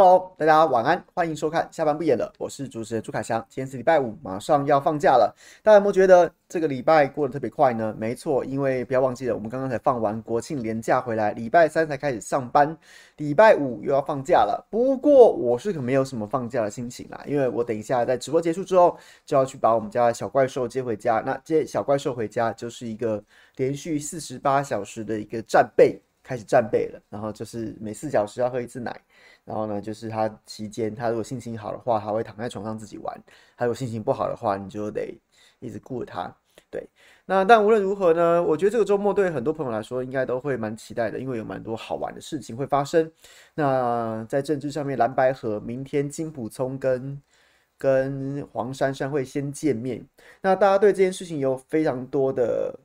Hello，大家晚安，欢迎收看下班不演了，我是主持人朱凯翔。今天是礼拜五，马上要放假了，大家有没有觉得这个礼拜过得特别快呢？没错，因为不要忘记了，我们刚刚才放完国庆连假回来，礼拜三才开始上班，礼拜五又要放假了。不过我是可没有什么放假的心情啦，因为我等一下在直播结束之后就要去把我们家的小怪兽接回家。那接小怪兽回家就是一个连续四十八小时的一个战备，开始战备了，然后就是每四小时要喝一次奶。然后呢，就是他期间，他如果心情好的话，他会躺在床上自己玩；他如果心情不好的话，你就得一直顾着他。对，那但无论如何呢，我觉得这个周末对很多朋友来说，应该都会蛮期待的，因为有蛮多好玩的事情会发生。那在政治上面，蓝白河明天金普聪跟跟黄珊珊会先见面。那大家对这件事情有非常多的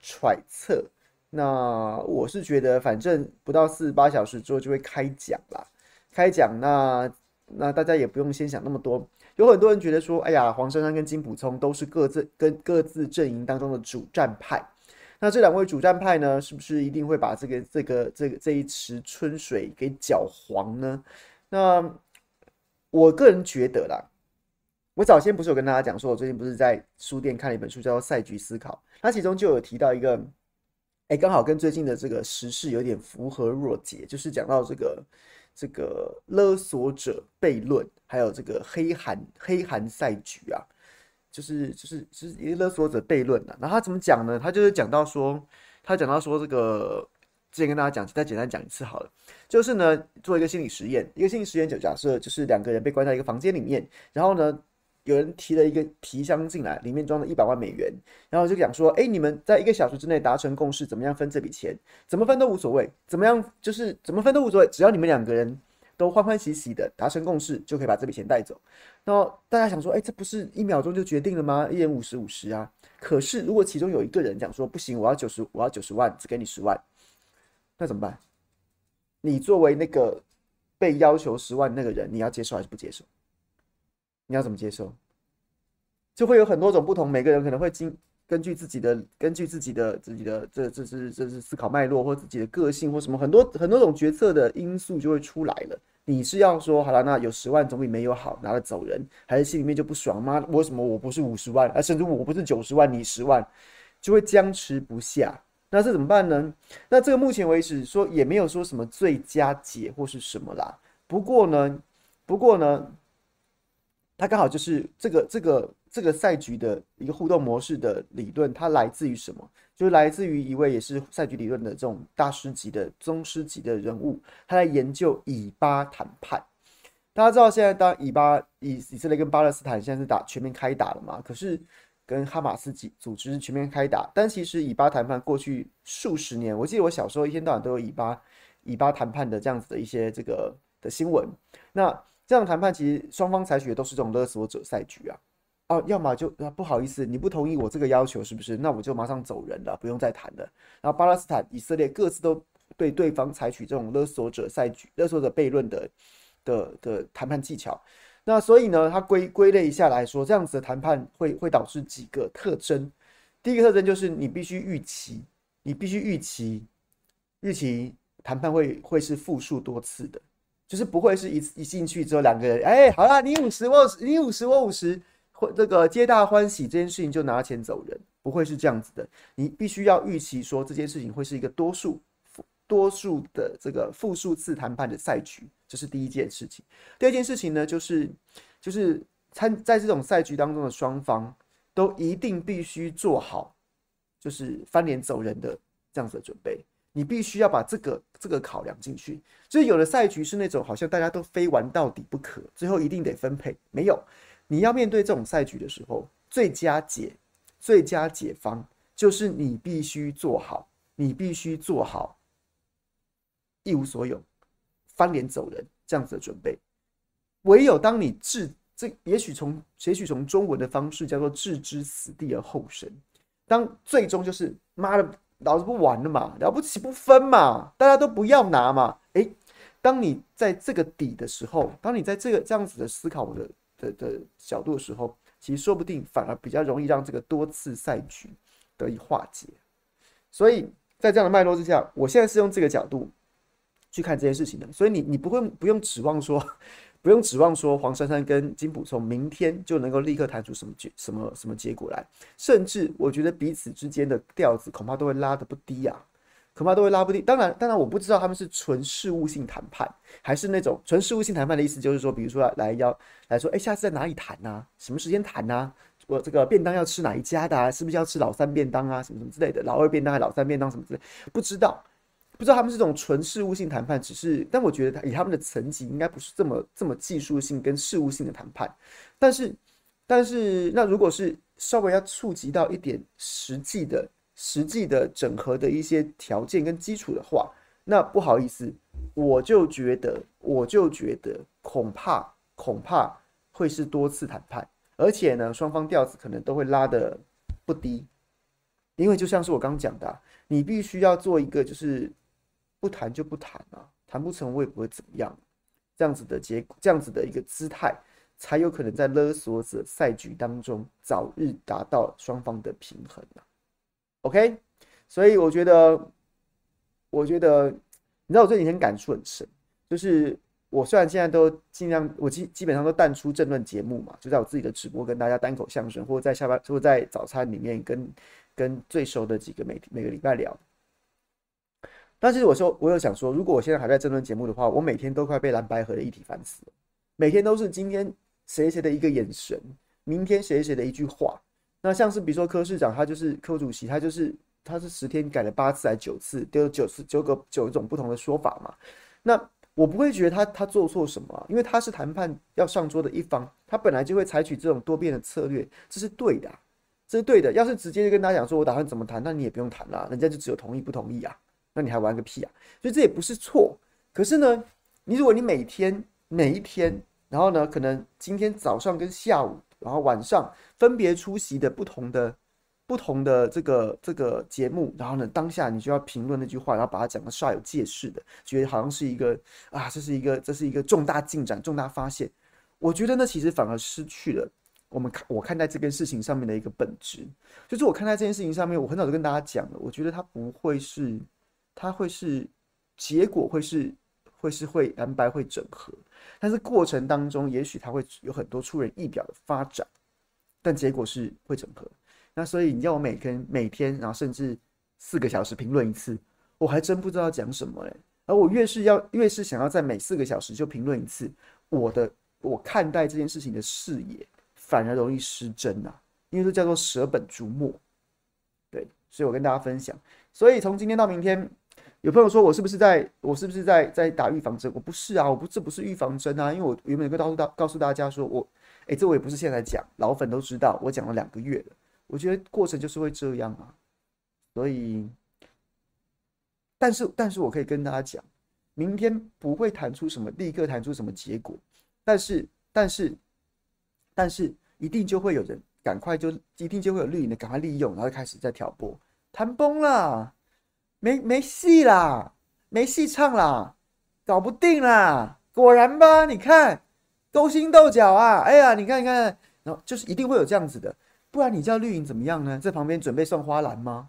揣测。那我是觉得，反正不到四十八小时之后就会开讲啦。开讲，那那大家也不用先想那么多。有很多人觉得说，哎呀，黄珊珊跟金普聪都是各自跟各自阵营当中的主战派。那这两位主战派呢，是不是一定会把这个这个这个这一池春水给搅黄呢？那我个人觉得啦，我早先不是有跟大家讲说，我最近不是在书店看了一本书，叫做《赛局思考》，它其中就有提到一个，哎，刚好跟最近的这个时事有点符合若解，就是讲到这个。这个勒索者悖论，还有这个黑韩黑韩赛局啊，就是就是就是一个勒索者悖论啊。那他怎么讲呢？他就是讲到说，他讲到说这个，之前跟大家讲，再简单讲一次好了。就是呢，做一个心理实验，一个心理实验就假设就是两个人被关在一个房间里面，然后呢。有人提了一个皮箱进来，里面装了一百万美元，然后就讲说：“哎，你们在一个小时之内达成共识，怎么样分这笔钱？怎么分都无所谓，怎么样就是怎么分都无所谓，只要你们两个人都欢欢喜喜的达成共识，就可以把这笔钱带走。”然后大家想说：“哎，这不是一秒钟就决定了吗？一人五十五十啊！”可是如果其中有一个人讲说：“不行，我要九十，我要九十万，只给你十万。”那怎么办？你作为那个被要求十万那个人，你要接受还是不接受？你要怎么接受？就会有很多种不同，每个人可能会经根据自己的、根据自己的、自己的这、这是、这是思考脉络，或自己的个性，或什么很多很多种决策的因素就会出来了。你是要说好了，那有十万总比没有好，拿了走人，还是心里面就不爽吗？为什么我不是五十万，而甚至我不是九十万，你十万，就会僵持不下。那这怎么办呢？那这个目前为止说也没有说什么最佳解或是什么啦。不过呢，不过呢。它刚好就是这个这个这个赛局的一个互动模式的理论，它来自于什么？就是来自于一位也是赛局理论的这种大师级的宗师级的人物，他在研究以巴谈判。大家知道现在当以巴以以色列跟巴勒斯坦现在是打全面开打了嘛？可是跟哈马斯组组织全面开打，但其实以巴谈判过去数十年，我记得我小时候一天到晚都有以巴以巴谈判的这样子的一些这个的新闻。那这样谈判其实双方采取的都是这种勒索者赛局啊，哦、啊，要么就啊不好意思，你不同意我这个要求是不是？那我就马上走人了，不用再谈了。然后巴勒斯坦、以色列各自都对对方采取这种勒索者赛局、勒索者悖论的的的谈判技巧。那所以呢，它归归类一下来说，这样子的谈判会会导致几个特征。第一个特征就是你必须预期，你必须预期预期谈判会会是复数多次的。就是不会是一一进去之后两个人，哎，好啦，你五十我你五十我五十，或这个皆大欢喜这件事情就拿钱走人，不会是这样子的。你必须要预期说这件事情会是一个多数多数的这个复数次谈判的赛局，这是第一件事情。第二件事情呢，就是就是参在这种赛局当中的双方都一定必须做好，就是翻脸走人的这样子的准备。你必须要把这个这个考量进去，就是有的赛局是那种好像大家都非玩到底不可，最后一定得分配。没有，你要面对这种赛局的时候，最佳解、最佳解方就是你必须做好，你必须做好一无所有、翻脸走人这样子的准备。唯有当你置这，也许从也许从中文的方式叫做置之死地而后生，当最终就是妈的。老子不玩了嘛，了不起不分嘛，大家都不要拿嘛。诶，当你在这个底的时候，当你在这个这样子的思考的的的角度的时候，其实说不定反而比较容易让这个多次赛局得以化解。所以在这样的脉络之下，我现在是用这个角度去看这件事情的。所以你你不会不用指望说，不用指望说黄珊珊跟金普聪明天就能够立刻谈出什么结什么什么结果来，甚至我觉得彼此之间的调子恐怕都会拉得不低啊。恐怕都会拉不低。当然，当然，我不知道他们是纯事务性谈判，还是那种纯事务性谈判的意思，就是说，比如说来要来说，哎，下次在哪里谈呐、啊？什么时间谈呐、啊？我这个便当要吃哪一家的、啊？是不是要吃老三便当啊？什么什么之类的，老二便当还是老三便当什么之类？不知道，不知道他们这种纯事务性谈判，只是，但我觉得以他们的层级，应该不是这么这么技术性跟事务性的谈判。但是，但是，那如果是稍微要触及到一点实际的。实际的整合的一些条件跟基础的话，那不好意思，我就觉得，我就觉得恐怕恐怕会是多次谈判，而且呢，双方调子可能都会拉得不低，因为就像是我刚讲的，你必须要做一个就是不谈就不谈啊，谈不成我也不会怎么样，这样子的结果，这样子的一个姿态，才有可能在勒索者赛局当中早日达到双方的平衡啊。OK，所以我觉得，我觉得，你知道我最近很感触很深，就是我虽然现在都尽量，我基基本上都淡出政论节目嘛，就在我自己的直播跟大家单口相声，或者在下班，或者在早餐里面跟跟最熟的几个媒体每个礼拜聊。但是我说，我有想说，如果我现在还在争论节目的话，我每天都快被蓝白合的议题烦死了，每天都是今天谁谁的一个眼神，明天谁谁的一句话。那像是比如说柯市长，他就是柯主席，他就是他是十天改了八次还九次，都有九次九个九种不同的说法嘛。那我不会觉得他他做错什么，因为他是谈判要上桌的一方，他本来就会采取这种多变的策略，这是对的，这是对的。要是直接就跟他讲说我打算怎么谈，那你也不用谈了，人家就只有同意不同意啊，那你还玩个屁啊！所以这也不是错。可是呢，你如果你每天每一天，然后呢，可能今天早上跟下午。然后晚上分别出席的不同的、不同的这个这个节目，然后呢，当下你就要评论那句话，然后把它讲得煞有介事的，觉得好像是一个啊，这是一个这是一个重大进展、重大发现。我觉得那其实反而失去了我们看我看待这件事情上面的一个本质，就是我看待这件事情上面，我很早就跟大家讲了，我觉得它不会是，它会是结果会是会是会蓝白会整合。但是过程当中，也许它会有很多出人意表的发展，但结果是会整合。那所以你要我每天每天，然后甚至四个小时评论一次，我还真不知道讲什么嘞。而我越是要越是想要在每四个小时就评论一次，我的我看待这件事情的视野反而容易失真啊，因为这叫做舍本逐末。对，所以我跟大家分享。所以从今天到明天。有朋友说我是不是在，我是不是在在打预防针？我不是啊，我不，这不是预防针啊，因为我原本就告诉大告诉大家说我，哎、这我也不是现在讲，老粉都知道，我讲了两个月了。我觉得过程就是会这样啊，所以，但是但是我可以跟大家讲，明天不会弹出什么，立刻弹出什么结果，但是但是但是一定就会有人赶快就一定就会有绿营的赶快利用，然后开始在挑拨，谈崩了。没没戏啦，没戏唱啦，搞不定啦！果然吧，你看勾心斗角啊！哎呀，你看你看，然后就是一定会有这样子的，不然你叫绿营怎么样呢？在旁边准备送花篮吗？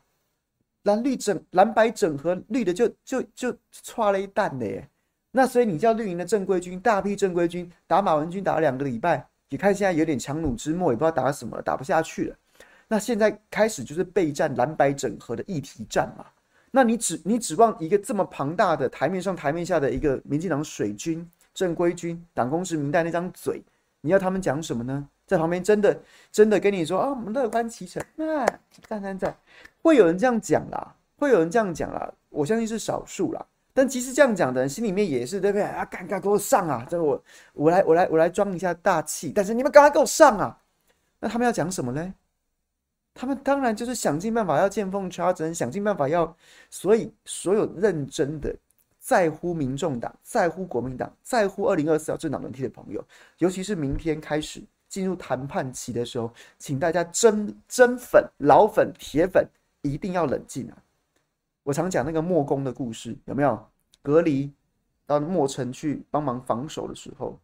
蓝绿整蓝白整合，绿的就就就差了一蛋的耶！那所以你叫绿营的正规军，大批正规军打马文君打了两个礼拜，你看现在有点强弩之末，也不知道打什么了，打不下去了。那现在开始就是备战蓝白整合的议题战嘛。那你指你指望一个这么庞大的台面上台面下的一个民进党水军正规军党公职民代那张嘴，你要他们讲什么呢？在旁边真的真的跟你说啊，我们乐观其成，那赞赞赞，会有人这样讲啦，会有人这样讲啦，我相信是少数啦。但其实这样讲的人心里面也是对不对啊？赶快给我上啊！这我我来我来我来装一下大气，但是你们赶快给我上啊！那他们要讲什么呢？他们当然就是想尽办法要见缝插针，想尽办法要，所以所有认真的在乎民众党、在乎国民党、在乎二零二四要政党轮替的朋友，尤其是明天开始进入谈判期的时候，请大家真真粉、老粉、铁粉一定要冷静啊！我常讲那个墨工的故事，有没有？隔离到墨城去帮忙防守的时候，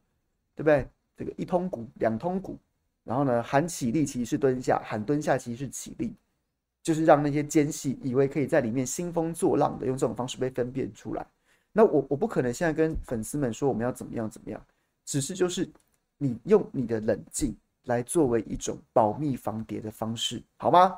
对不对？这个一通鼓，两通鼓。然后呢，喊起立其实是蹲下，喊蹲下其实是起立，就是让那些奸细以为可以在里面兴风作浪的用这种方式被分辨出来。那我我不可能现在跟粉丝们说我们要怎么样怎么样，只是就是你用你的冷静来作为一种保密防谍的方式，好吗？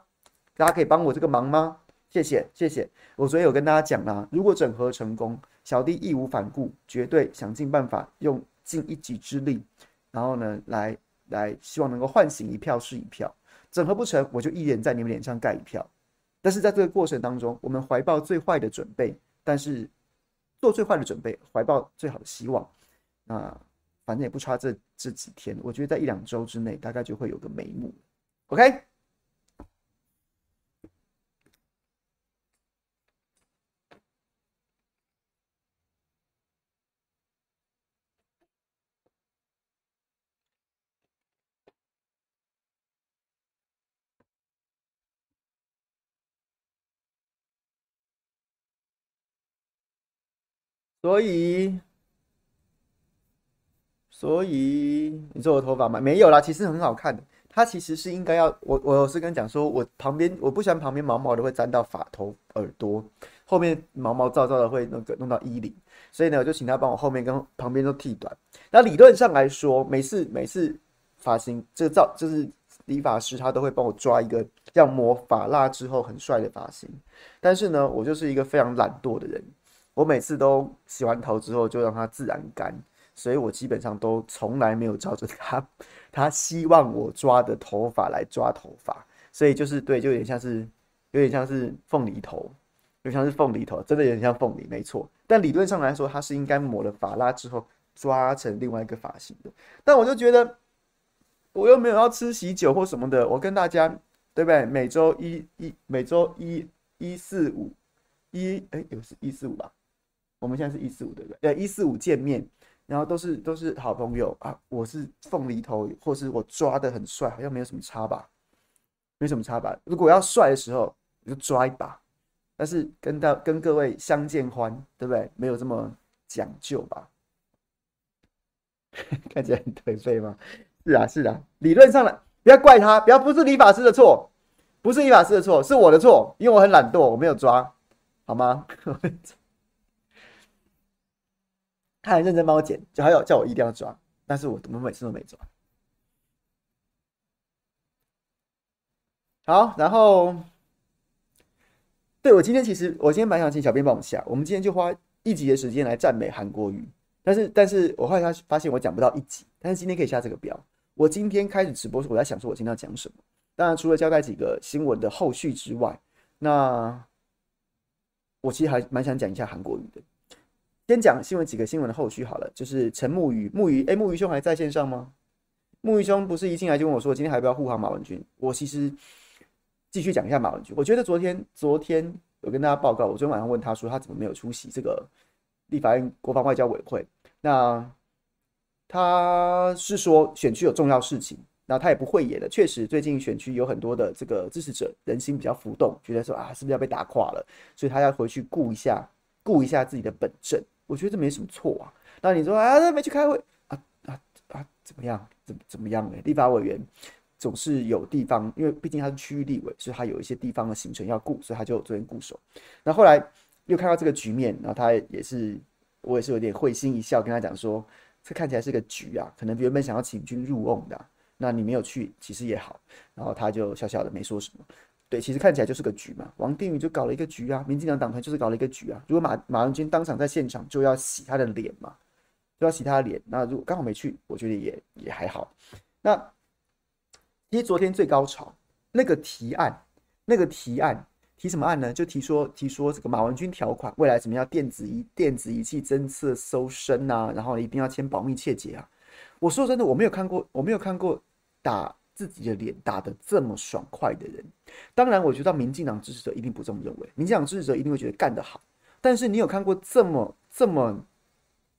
大家可以帮我这个忙吗？谢谢谢谢。我昨天有跟大家讲啦，如果整合成功，小弟义无反顾，绝对想尽办法用尽一己之力，然后呢，来来希望能够唤醒一票是一票。整合不成，我就一人在你们脸上盖一票。但是在这个过程当中，我们怀抱最坏的准备，但是。做最坏的准备，怀抱最好的希望。那反正也不差这这几天，我觉得在一两周之内，大概就会有个眉目。OK。所以，所以你做我头发吗？没有啦，其实很好看的。它其实是应该要我，我是跟你讲说，我旁边我不喜欢旁边毛毛的会沾到发头、耳朵，后面毛毛躁躁的会那个弄到衣领，所以呢，我就请他帮我后面跟旁边都剃短。那理论上来说，每次每次发型这个造就是理发师他都会帮我抓一个这样抹发蜡之后很帅的发型，但是呢，我就是一个非常懒惰的人。我每次都洗完头之后就让它自然干，所以我基本上都从来没有照着他他希望我抓的头发来抓头发，所以就是对，就有点像是有点像是凤梨头，有点像是凤梨头，真的有点像凤梨，没错。但理论上来说，它是应该抹了发蜡之后抓成另外一个发型的。但我就觉得我又没有要吃喜酒或什么的，我跟大家对不对？每周一一每周一一四五一哎，有是一四五吧？我们现在是一四五对不对？对，一四五见面，然后都是都是好朋友啊。我是凤梨头，或是我抓得很帅，好像没有什么差吧？没什么差吧？如果要帅的时候，就抓一把。但是跟到跟各位相见欢，对不对？没有这么讲究吧？看起来很颓废吗？是啊，是啊。理论上来，不要怪他，不要不是理发师的错，不是理发师的错，是我的错，因为我很懒惰，我没有抓，好吗？他很认真帮我剪，就还有叫我一定要抓，但是我怎么每次都没抓。好，然后，对，我今天其实我今天蛮想请小编帮我下，我们今天就花一集的时间来赞美韩国语，但是但是我后来发现我讲不到一集，但是今天可以下这个标。我今天开始直播时，我在想说我今天要讲什么。当然，除了交代几个新闻的后续之外，那我其实还蛮想讲一下韩国语的。先讲新闻几个新闻的后续好了，就是陈木鱼，木鱼，哎，木鱼兄还在线上吗？木鱼兄不是一进来就问我说，今天还要不要护航马文君？我其实继续讲一下马文君。我觉得昨天，昨天有跟大家报告，我昨天晚上问他说，他怎么没有出席这个立法院国防外交委会？那他是说选区有重要事情，那他也不会演的。确实，最近选区有很多的这个支持者人心比较浮动，觉得说啊，是不是要被打垮了？所以他要回去顾一下，顾一下自己的本阵。我觉得这没什么错啊。那你说啊，他没去开会啊啊啊，怎么样？怎么怎么样呢？立法委员总是有地方，因为毕竟他是区域立委，所以他有一些地方的行程要顾，所以他就昨天固守。那后来又看到这个局面，然后他也是，我也是有点会心一笑，跟他讲说，这看起来是个局啊，可能原本想要请君入瓮的，那你没有去，其实也好。然后他就笑笑的，没说什么。对，其实看起来就是个局嘛。王定宇就搞了一个局啊，民进党党团就是搞了一个局啊。如果马马文君当场在现场，就要洗他的脸嘛，就要洗他的脸。那如果刚好没去，我觉得也也还好。那其实昨天最高潮那个提案，那个提案提什么案呢？就提说提说这个马文君条款，未来怎么样电子仪电子仪器侦测搜身啊，然后一定要签保密切结啊。我说真的，我没有看过，我没有看过打。自己的脸打得这么爽快的人，当然我觉得民进党支持者一定不这么认为，民进党支持者一定会觉得干得好。但是你有看过这么这么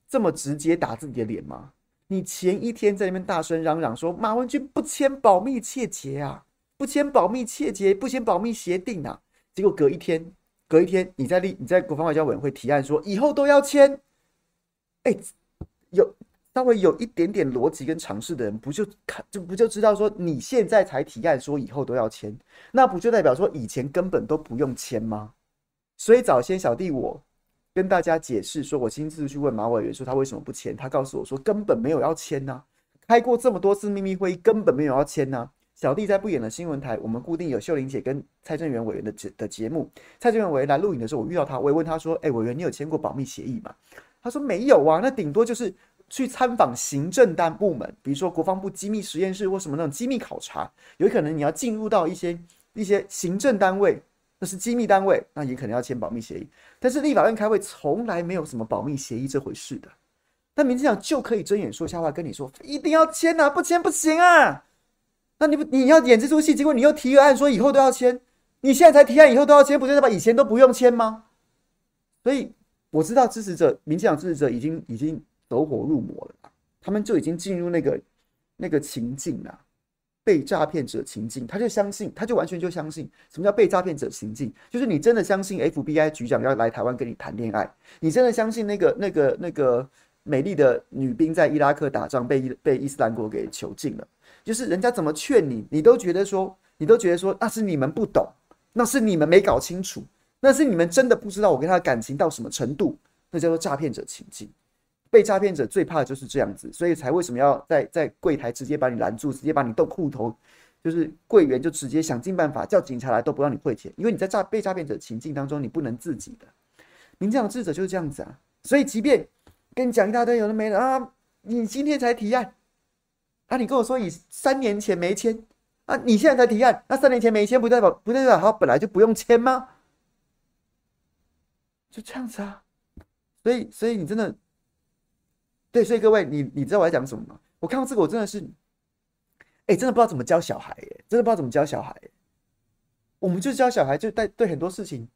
这么直接打自己的脸吗？你前一天在那边大声嚷嚷说马文君不签保密切结啊，不签保密切结，不签保密协定啊，结果隔一天，隔一天你在立你在国防外交委员会提案说以后都要签，哎、有。稍微有一点点逻辑跟常识的人，不就看就不就知道说，你现在才提案说以后都要签，那不就代表说以前根本都不用签吗？所以早先小弟我跟大家解释说，我亲自去问马委员说他为什么不签，他告诉我说根本没有要签呐、开过这么多次秘密会议，根本没有要签呐、小弟在不演的新闻台，我们固定有秀玲姐跟蔡正元委员的节的节目。蔡正元委员来录影的时候，我遇到他，我也问他说：“哎、委员，你有签过保密协议吗？”他说：“没有啊，那顶多就是去参访行政单部门，比如说国防部机密实验室或什么那种机密考察，有可能你要进入到一些一些行政单位，那是机密单位，那也可能要签保密协议。但是立法院开会从来没有什么保密协议这回事的。但民进党就可以睁眼说瞎话，跟你说一定要签啊，不签不行啊。”那你不你要演这出戏，结果你又提个案说以后都要签，你现在才提案以后都要签，不就是把以前都不用签吗？所以我知道支持者、民进党支持者已经已经走火入魔了，他们就已经进入那个那个情境了，被诈骗者情境，他就相信，他就完全就相信什么叫被诈骗者情境，就是你真的相信 FBI 局长要来台湾跟你谈恋爱，你真的相信那个那个那个美丽的女兵在伊拉克打仗被被伊斯兰国给囚禁了。就是人家怎么劝你，你都觉得说，你都觉得说，那是你们不懂，那是你们没搞清楚，那是你们真的不知道我跟他的感情到什么程度，那叫做诈骗者情境。被诈骗者最怕的就是这样子，所以才为什么要在在柜台直接把你拦住，直接把你动户头，就是柜员就直接想尽办法叫警察来都不让你汇钱，因为你在诈被诈骗者情境当中，你不能自己的。民进党智者就是这样子啊，所以即便跟你讲一大堆有的没的啊，你今天才提案。啊！你跟我说你三年前没签啊，你现在才提案，那三年前没签不代表不代表他本来就不用签吗？就这样子啊，所以所以你真的对，所以各位你你知道我在讲什么吗？我看到这个我真的是，哎，真的不知道怎么教小孩，哎，真的不知道怎么教小孩。我们就教小孩，就带对很多事情。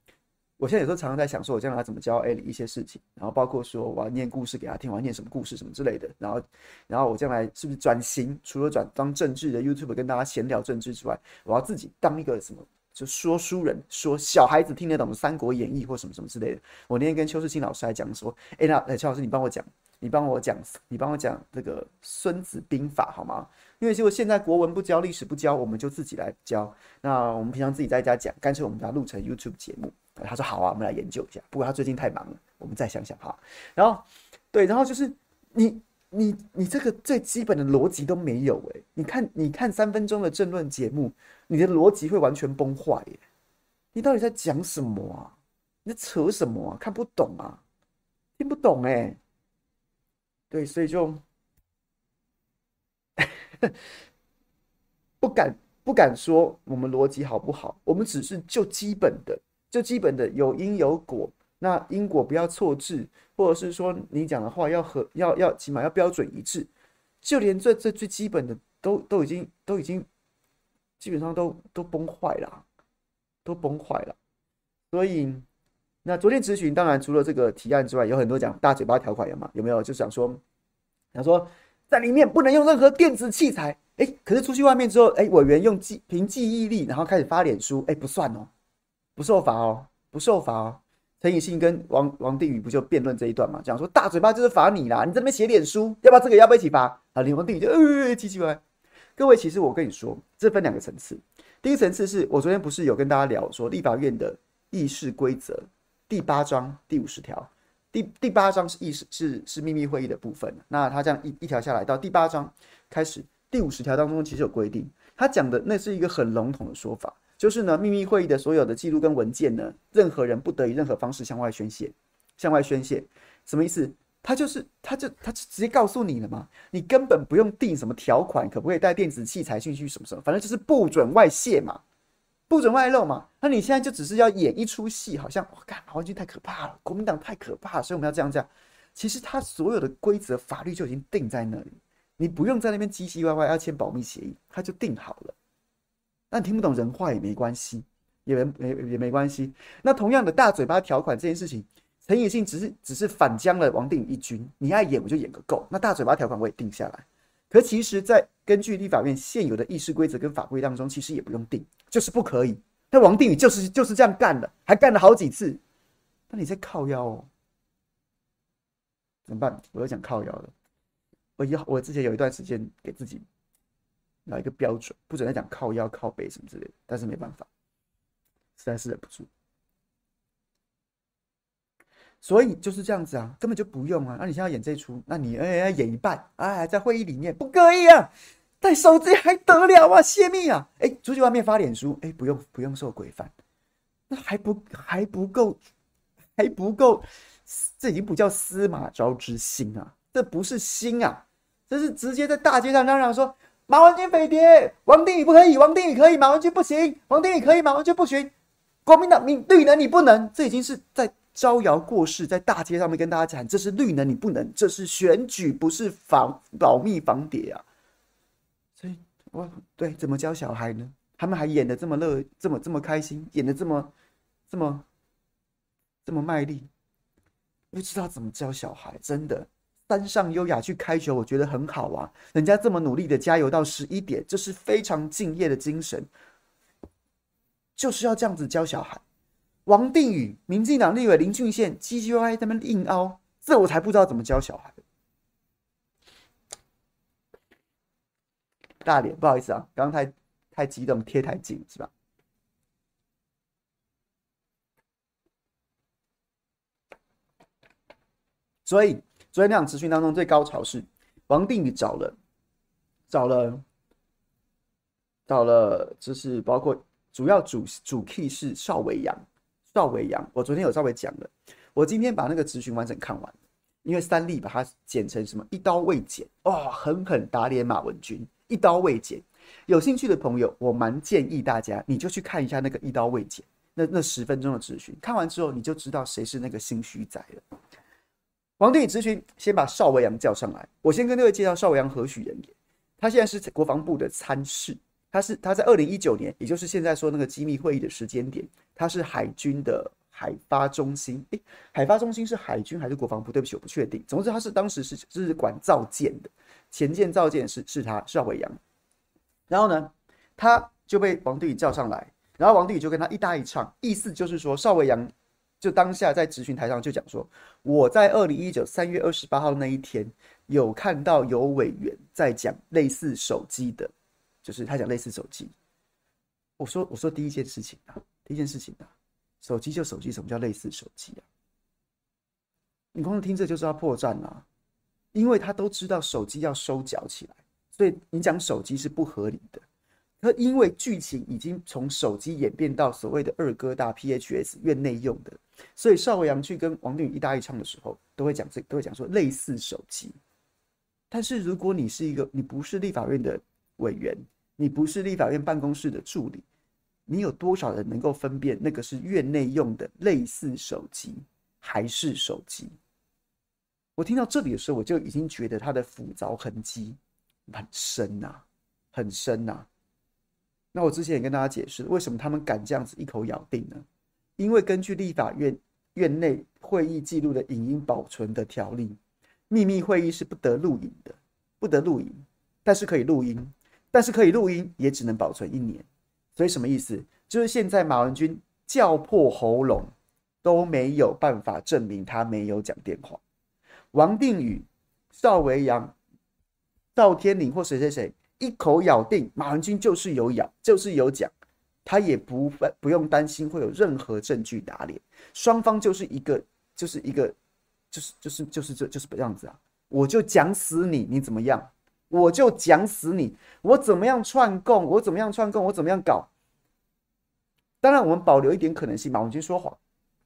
我现在有时候常常在想，说我将来怎么教艾莉一些事情，然后包括说我要念故事给他听，我要念什么故事什么之类的，然后，然后我将来是不是转型，除了转当政治的 YouTube 跟大家闲聊政治之外，我要自己当一个什么，就说书人，说小孩子听得懂的《三国演义》或什么什么之类的。我那天跟邱世清老师还讲说，哎，那哎邱老师你帮我讲，你帮我讲，你帮我讲这个《孙子兵法》好吗？因为结果现在国文不教，历史不教，我们就自己来教。那我们平常自己在家讲，干脆我们把它录成 YouTube 节目。他说好啊，我们来研究一下。不过他最近太忙了，我们再想想哈。然后，对，然后就是你你你这个最基本的逻辑都没有诶。你看你看三分钟的政论节目，你的逻辑会完全崩坏耶。你到底在讲什么啊？你在扯什么啊？看不懂啊？听不懂诶。对，所以就不敢不敢说我们逻辑好不好，我们只是就基本的。就基本的有因有果，那因果不要错置，或者是说你讲的话要和要要起码要标准一致，就连这这最基本的都都已经都已经基本上都都崩坏了，都崩坏了。所以那昨天咨询当然除了这个提案之外，有很多讲大嘴巴条款有吗？有没有？就想说想说在里面不能用任何电子器材，哎、可是出去外面之后，哎、欸，委员用记凭记忆力，然后开始发脸书，哎、不算哦。不受罚哦，不受罚哦。陈以信跟王王定宇不就辩论这一段嘛？讲说大嘴巴就是罚你啦，你在那边写脸书，要不要这个要不要一起罚？啊，林王定宇就呃唧唧歪歪。各位，其实我跟你说，这分两个层次。第一层次是我昨天不是有跟大家聊说立法院的议事规则第八章第五十条，第第八章是议事是是秘密会议的部分。那他这样一一条下来到第八章开始，第五十条当中其实有规定，他讲的那是一个很笼统的说法。就是呢，秘密会议的所有的记录跟文件呢，任何人不得以任何方式向外宣泄。向外宣泄什么意思？他就是，他就，他就直接告诉你了嘛，你根本不用定什么条款，可不可以带电子器材进去什么什么，反正就是不准外泄嘛，不准外露嘛。那你现在就只是要演一出戏，好像我靠，黄军太可怕了，国民党太可怕了，所以我们要这样这样。其实他所有的规则法律就已经定在那里，你不用在那边唧唧歪歪要签保密协议，他就定好了。那你听不懂人话也没关系，也没没也没关系。那同样的大嘴巴条款这件事情，陈以信只是只是反将了王定一军。你爱演我就演个够。那大嘴巴条款我也定下来。可其实，在根据立法院现有的议事规则跟法规当中，其实也不用定，就是不可以。但王定宇就是就是这样干的，还干了好几次。那你在靠腰哦？怎么办？我又讲靠腰了。我以后我之前有一段时间给自己。哪一个标准？不准再讲靠腰、靠背什么之类的，但是没办法，实在是忍不住。所以就是这样子啊，根本就不用啊。那你现在演这出，那你哎哎演一半，哎，在会议里面不可以啊，带手机还得了啊，泄密啊，哎，出去外面发脸书，哎，不用不用受规范，那还不还不够，还不够，这已经不叫司马昭之心啊，这不是心啊，这是直接在大街上嚷嚷说马文君匪谍，王定宇不可以，王定宇可以，马文君不行，王定宇可以，马文君不行，国民党你绿能你不能，这已经是在。招摇过市，在大街上面跟大家讲，这是绿能，你不能，这是选举，不是防保密防谍啊。我对怎么教小孩呢？他们还演的这么乐，这么这么开心，演的这么这么这么卖力，不知道怎么教小孩。真的，山上优雅去开球，我觉得很好啊。人家这么努力的加油到十一点，这是非常敬业的精神，就是要这样子教小孩。王定宇、民进党立委林俊宪、唧唧歪歪他们硬凹，这我才不知道怎么教小孩。大脸，不好意思啊，刚刚太太激动，贴太近是吧？所以昨天那场质询当中最高潮是王定宇找了找了找了，就是包括主要主主 key 是邵伟阳。邵伟阳，我昨天有稍微讲了，我今天把那个质询完整看完，因为三立把它剪成什么一刀未剪，哇、狠狠打脸马文君，一刀未剪。有兴趣的朋友，我蛮建议大家，你就去看一下那个一刀未剪，那那十分钟的咨询，看完之后你就知道谁是那个心虚仔了。王定宇质询，先把邵维阳叫上来，我先跟各位介绍邵维阳何许人也，他现在是国防部的参事。他是他在二零一九年，也就是现在说那个机密会议的时间点，他是海军的海发中心。诶，海发中心是海军还是国防部？对不起，我不确定。总之，他是当时是是管造舰的，前舰造舰是是他邵维阳。然后呢，他就被王定宇叫上来，然后王定宇就跟他一搭一唱，意思就是说邵维阳就当下在质询台上就讲说，我在二零一九三月二十八号那一天有看到有委员在讲类似手机的。就是他讲类似手机，我说我说第一件事情啊，第一件事情啊，手机就手机，什么叫类似手机啊？你光是听这就知道破绽啊，因为他都知道手机要收缴起来，所以你讲手机是不合理的。可因为剧情已经从手机演变到所谓的二哥大 PHS 院内用的，所以邵阳去跟王定宇一搭一唱的时候，都会讲这都会讲说类似手机。但是如果你是一个你不是立法院的委员，你不是立法院办公室的助理，你有多少人能够分辨那个是院内用的类似手机还是手机？我听到这里的时候，我就已经觉得它的复杂痕迹很深呐，很深呐。那我之前也跟大家解释，为什么他们敢这样子一口咬定呢？因为根据立法院院内会议记录的影音保存的条例，秘密会议是不得录影的，不得录影，但是可以录音。但是可以录音，也只能保存一年。所以什么意思？就是现在马文君叫破喉咙都没有办法证明他没有讲电话。王定宇、邵维阳、赵天林或谁谁谁一口咬定马文君就是有咬，就是有讲，他也不不用担心会有任何证据打脸。双方就是一个，就是一个，就是就是就是这就是这样子啊！我就讲死你，你怎么样？我就讲死你！我怎么样串供？我怎么样串供？我怎么样搞？当然，我们保留一点可能性。马文君说谎，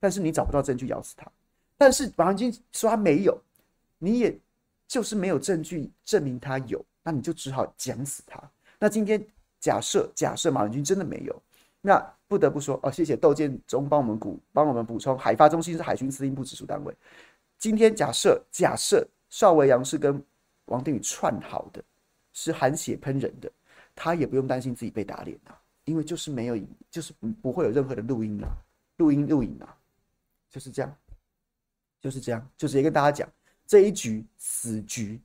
但是你找不到证据咬死他。但是马文君说他没有，你也就是没有证据证明他有，那你就只好讲死他。那今天假设假设马文君真的没有，那不得不说哦，谢谢窦建中帮我们补帮我们补充，海发中心是海军司令部直属单位。今天假设假设邵维阳是跟王定宇串好的，是含血喷人的，他也不用担心自己被打脸啊，因为就是没有，就是不会有任何的录音啊，录音录影啊，就是这样，就是这样，就直接跟大家讲这一局死局，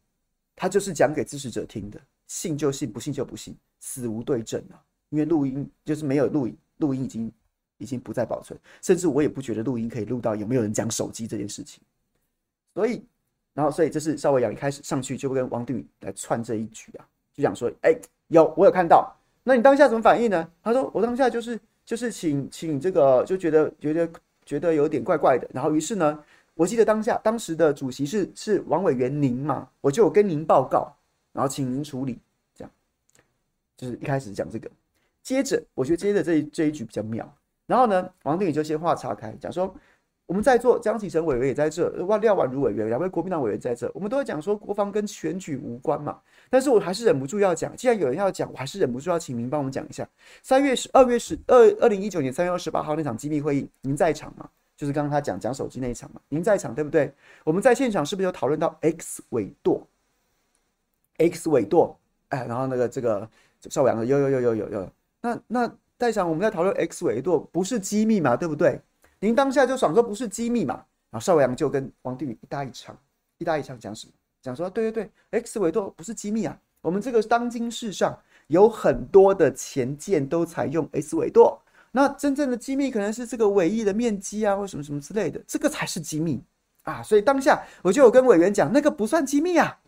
他就是讲给支持者听的，信就信，不信就不信，死无对证啊，因为录音就是没有录影，录音已经已经不再保存，甚至我也不觉得录音可以录到有没有人讲手机这件事情，所以。然后，所以这是邵伟阳一开始上去就跟王定宇来串这一局啊，就讲说，哎，有我有看到，那你当下怎么反应呢？他说，我当下就是就是请请这个就觉得觉得觉得有点怪怪的，然后于是呢，我记得当下当时的主席是是王委员您嘛，我就跟您报告，然后请您处理，这样，就是一开始讲这个。接着，我觉得接着这一这一局比较妙。然后呢，王定宇就先话岔开，讲说我们在座江启臣委员也在这，哇，廖婉如委员两位国民党委员在这，我们都会讲说国防跟选举无关嘛。但是我还是忍不住要讲，既然有人要讲，我还是忍不住要请您帮我们讲一下。三月十二月十二二零一九年三月二十八号那场机密会议，您在场吗？就是刚刚他讲讲手机那一场嘛，您在场对不对？我们在现场是不是有讨论到 X 纬度？X 纬度，哎，然后那个这个邵阳的有有有有有有，那那在场我们在讨论 X 纬度，不是机密嘛，对不对？您当下就爽说不是机密嘛，然后邵阳就跟王定宇一搭一唱，一搭一唱讲什么？讲说对对对，X 纬度不是机密啊，我们这个当今世上有很多的前舰都采用 X 纬度。那真正的机密可能是这个尾翼的面积啊，或什么什么之类的，这个才是机密啊！所以当下我就有跟委员讲，那个不算机密啊。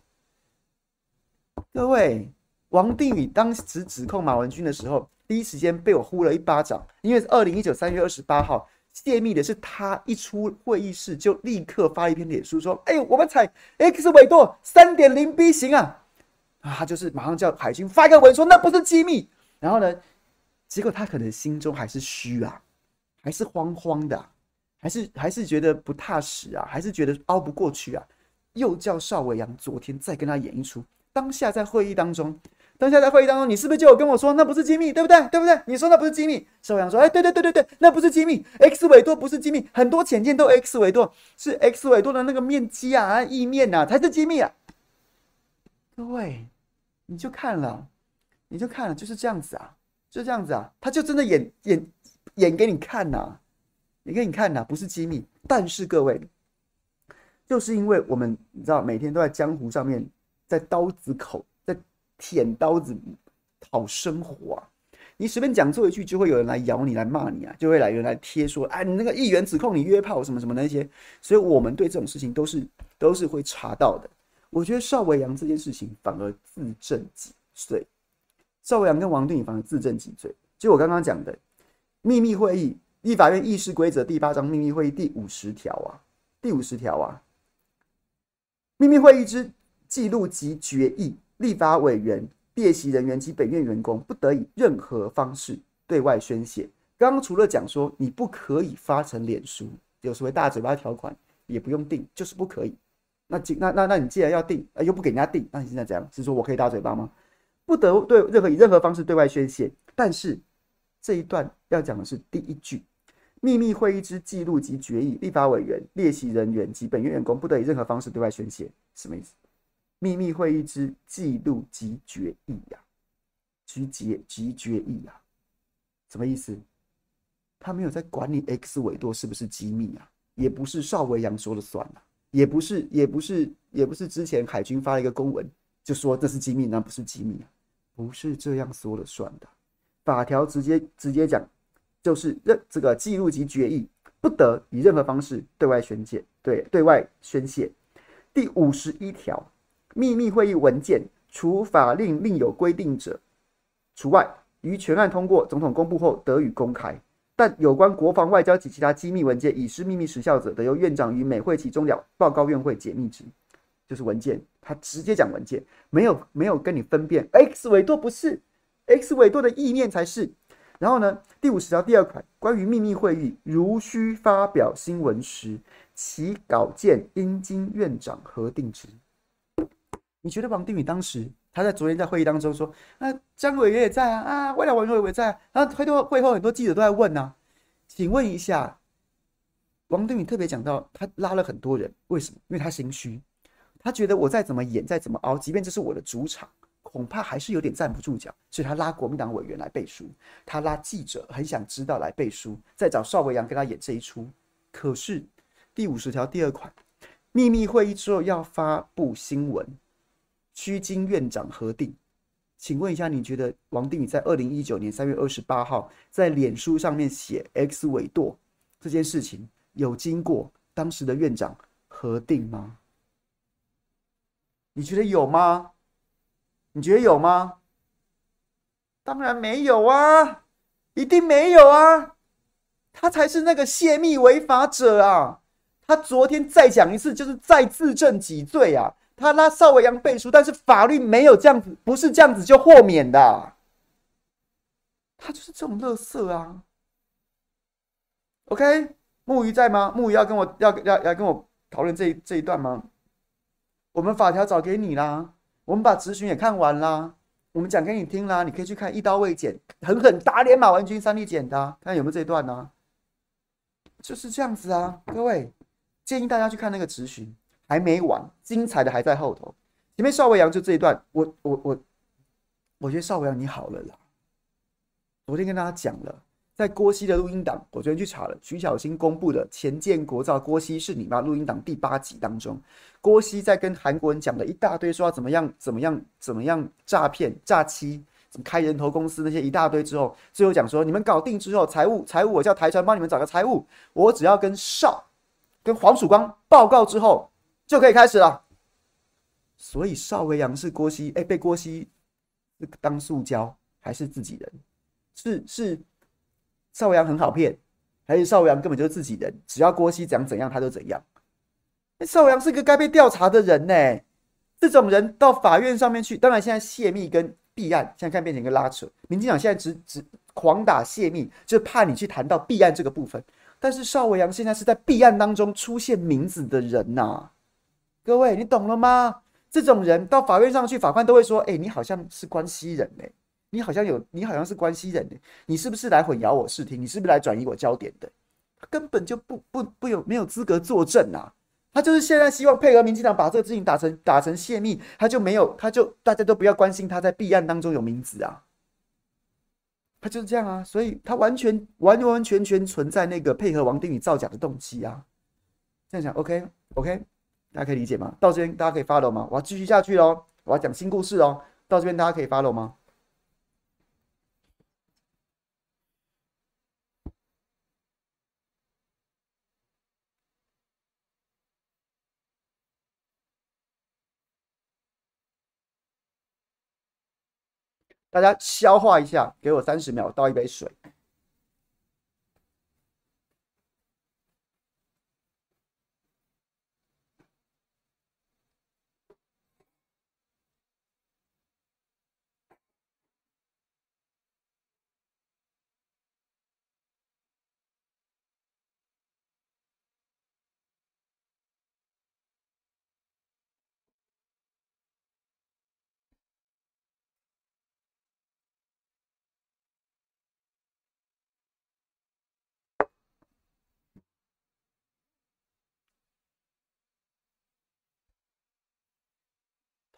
各位，王定宇当时指控马文君的时候，第一时间被我呼了一巴掌，因为二零一九三月二十八号泄密的是他一出会议室就立刻发一篇脸书说：“哎，我们采 X 纬度三点零 B 型啊！”啊，他就是马上叫海军发一个文说那不是机密，然后呢？结果他可能心中还是虚啊，还是慌慌的，还是还是觉得不踏实啊，还是觉得熬不过去啊。又叫邵伟阳昨天再跟他演一出。当下在会议当中，当下在会议当中，你是不是就有跟我说那不是机密，对不对？对不对？你说那不是机密。邵伟阳说：“哎，对对对对对，那不是机密。X 纬度不是机密，很多潜舰都 X 纬度，是 X 纬度的那个面积啊、意面啊才是机密啊。”各位，你就看了，你就看了，就是这样子啊。就这样子啊，他就真的演演演给你看呐、啊，演给你看呐、不是机密。但是各位，就是因为我们你知道，每天都在江湖上面，在刀子口，舔刀子讨生活啊。你随便讲错一句，就会有人来咬你，来骂你啊，就会来人来贴说，哎，你那个议员指控你约炮什么什么那些。所以我们对这种事情都是都是会查到的。我觉得邵维阳这件事情反而自证己罪。邵维阳跟王定宇反而自证己罪，就我刚刚讲的秘密会议，立法院议事规则第八章秘密会议第五十条啊，第五十条啊，秘密会议之记录及决议，立法委员、列席人员及本院员工不得以任何方式对外宣泄。刚刚除了讲说你不可以发成脸书，有所谓大嘴巴条款，也不用定，就是不可以。那那那那你既然要定，又不给人家定，那你现在怎样？是说我可以大嘴巴吗？不得对任何以任何方式对外宣泄，但是这一段要讲的是第一句：秘密会议之记录及决议，立法委员、列席人员及本院员工不得以任何方式对外宣泄。什么意思？秘密会议之记录及决议呀、啊，及决及决议呀，什么意思？他没有在管你 X 维度是不是机密啊，也不是邵维阳说了算啊，也不是，也不是，也不是之前海军发了一个公文就说这是机密，那不是机密啊。不是这样说了算的，法条直接直接讲，就是任这个记录及决议不得以任何方式对外宣泄，对对外宣泄。第五十一条，秘密会议文件除法令另有规定者除外，于全案通过，总统公布后得予公开。但有关国防、外交及其他机密文件已失秘密时效者，得由院长于每会期终了报告院会解密之。就是文件，他直接讲文件，没有没有跟你分辨，X 维度不是，X 维度的意念才是。然后呢，第五十条第二款，关于秘密会议如需发表新闻时，其稿件应经院长核定之。你觉得王定宇当时他在昨天在会议当中说，那江委员也在啊，啊，外交委员也在啊，然后会后会后很多记者都在问呢、啊，请问一下，王定宇特别讲到他拉了很多人，为什么？因为他心虚。他觉得我再怎么演，再怎么熬，即便这是我的主场，恐怕还是有点站不住脚，所以他拉国民党委员来背书，他拉记者很想知道来背书，再找邵维阳跟他演这一出。可是第五十条第二款，秘密会议之后要发布新闻，需经院长核定。请问一下，你觉得王定宇在二零一九年三月二十八号在脸书上面写 X 纬度这件事情，有经过当时的院长核定吗？你觉得有吗？你觉得有吗？当然没有啊，一定没有啊！他才是那个泄密违法者啊！他昨天再讲一次，就是再自证己罪啊！他拉邵维扬背书，但是法律没有这样子，不是这样子就豁免的。他就是这种乐色啊。OK，木鱼在吗？木鱼要跟我要要要跟我讨论这一这一段吗？我们法条找给你啦，我们把质询也看完啦，我们讲给你听啦，你可以去看一刀未剪，狠狠打脸马文君三立剪的，看有没有这一段呢、啊？就是这样子啊，各位。建议大家去看那个质询，还没完，精彩的还在后头。前面邵维阳就这一段，我我我，我觉得邵维阳你好了啦。昨天跟大家讲了，在郭熙的录音档，我昨天去查了，徐小新公布的前建国造郭熙是你妈录音档第八集当中，郭熙在跟韩国人讲了一大堆，说要怎么样怎么样怎么样诈骗诈欺，怎么开人头公司那些一大堆之后，最后讲说你们搞定之后，财务财务我叫台船帮你们找个财务，我只要跟邵。跟黄曙光报告之后就可以开始了。所以邵维阳是郭熙，哎，被郭熙当塑胶还是自己人？是是邵维扬很好骗，还是邵维扬根本就是自己人？只要郭熙讲怎样，他就怎样。邵维扬是个该被调查的人呢。这种人到法院上面去，当然现在泄密跟弊案现在看变成一个拉扯。民进党现在只只狂打泄密，就怕你去谈到弊案这个部分。但是邵维阳现在是在弊案当中出现名字的人呐、啊，各位你懂了吗？这种人到法院上去，法官都会说：“哎，你好像是关系人哎，你好像有，你好像是关系人哎，你是不是来混淆我视听？你是不是来转移我焦点的？他根本就不不不有没有资格作证啊！他就是现在希望配合民进党把这个事情打成打成泄密，他就没有，他就大家都不要关心他在弊案当中有名字啊。”他就是这样啊，所以他完全完完全全存在那个配合王定宇造假的动机啊。这样讲，OK OK，大家可以理解吗？到这边大家可以 follow 吗？我要继续下去喽，我要讲新故事哦。到这边大家可以 follow 吗？大家消化一下，给我三十秒，倒一杯水。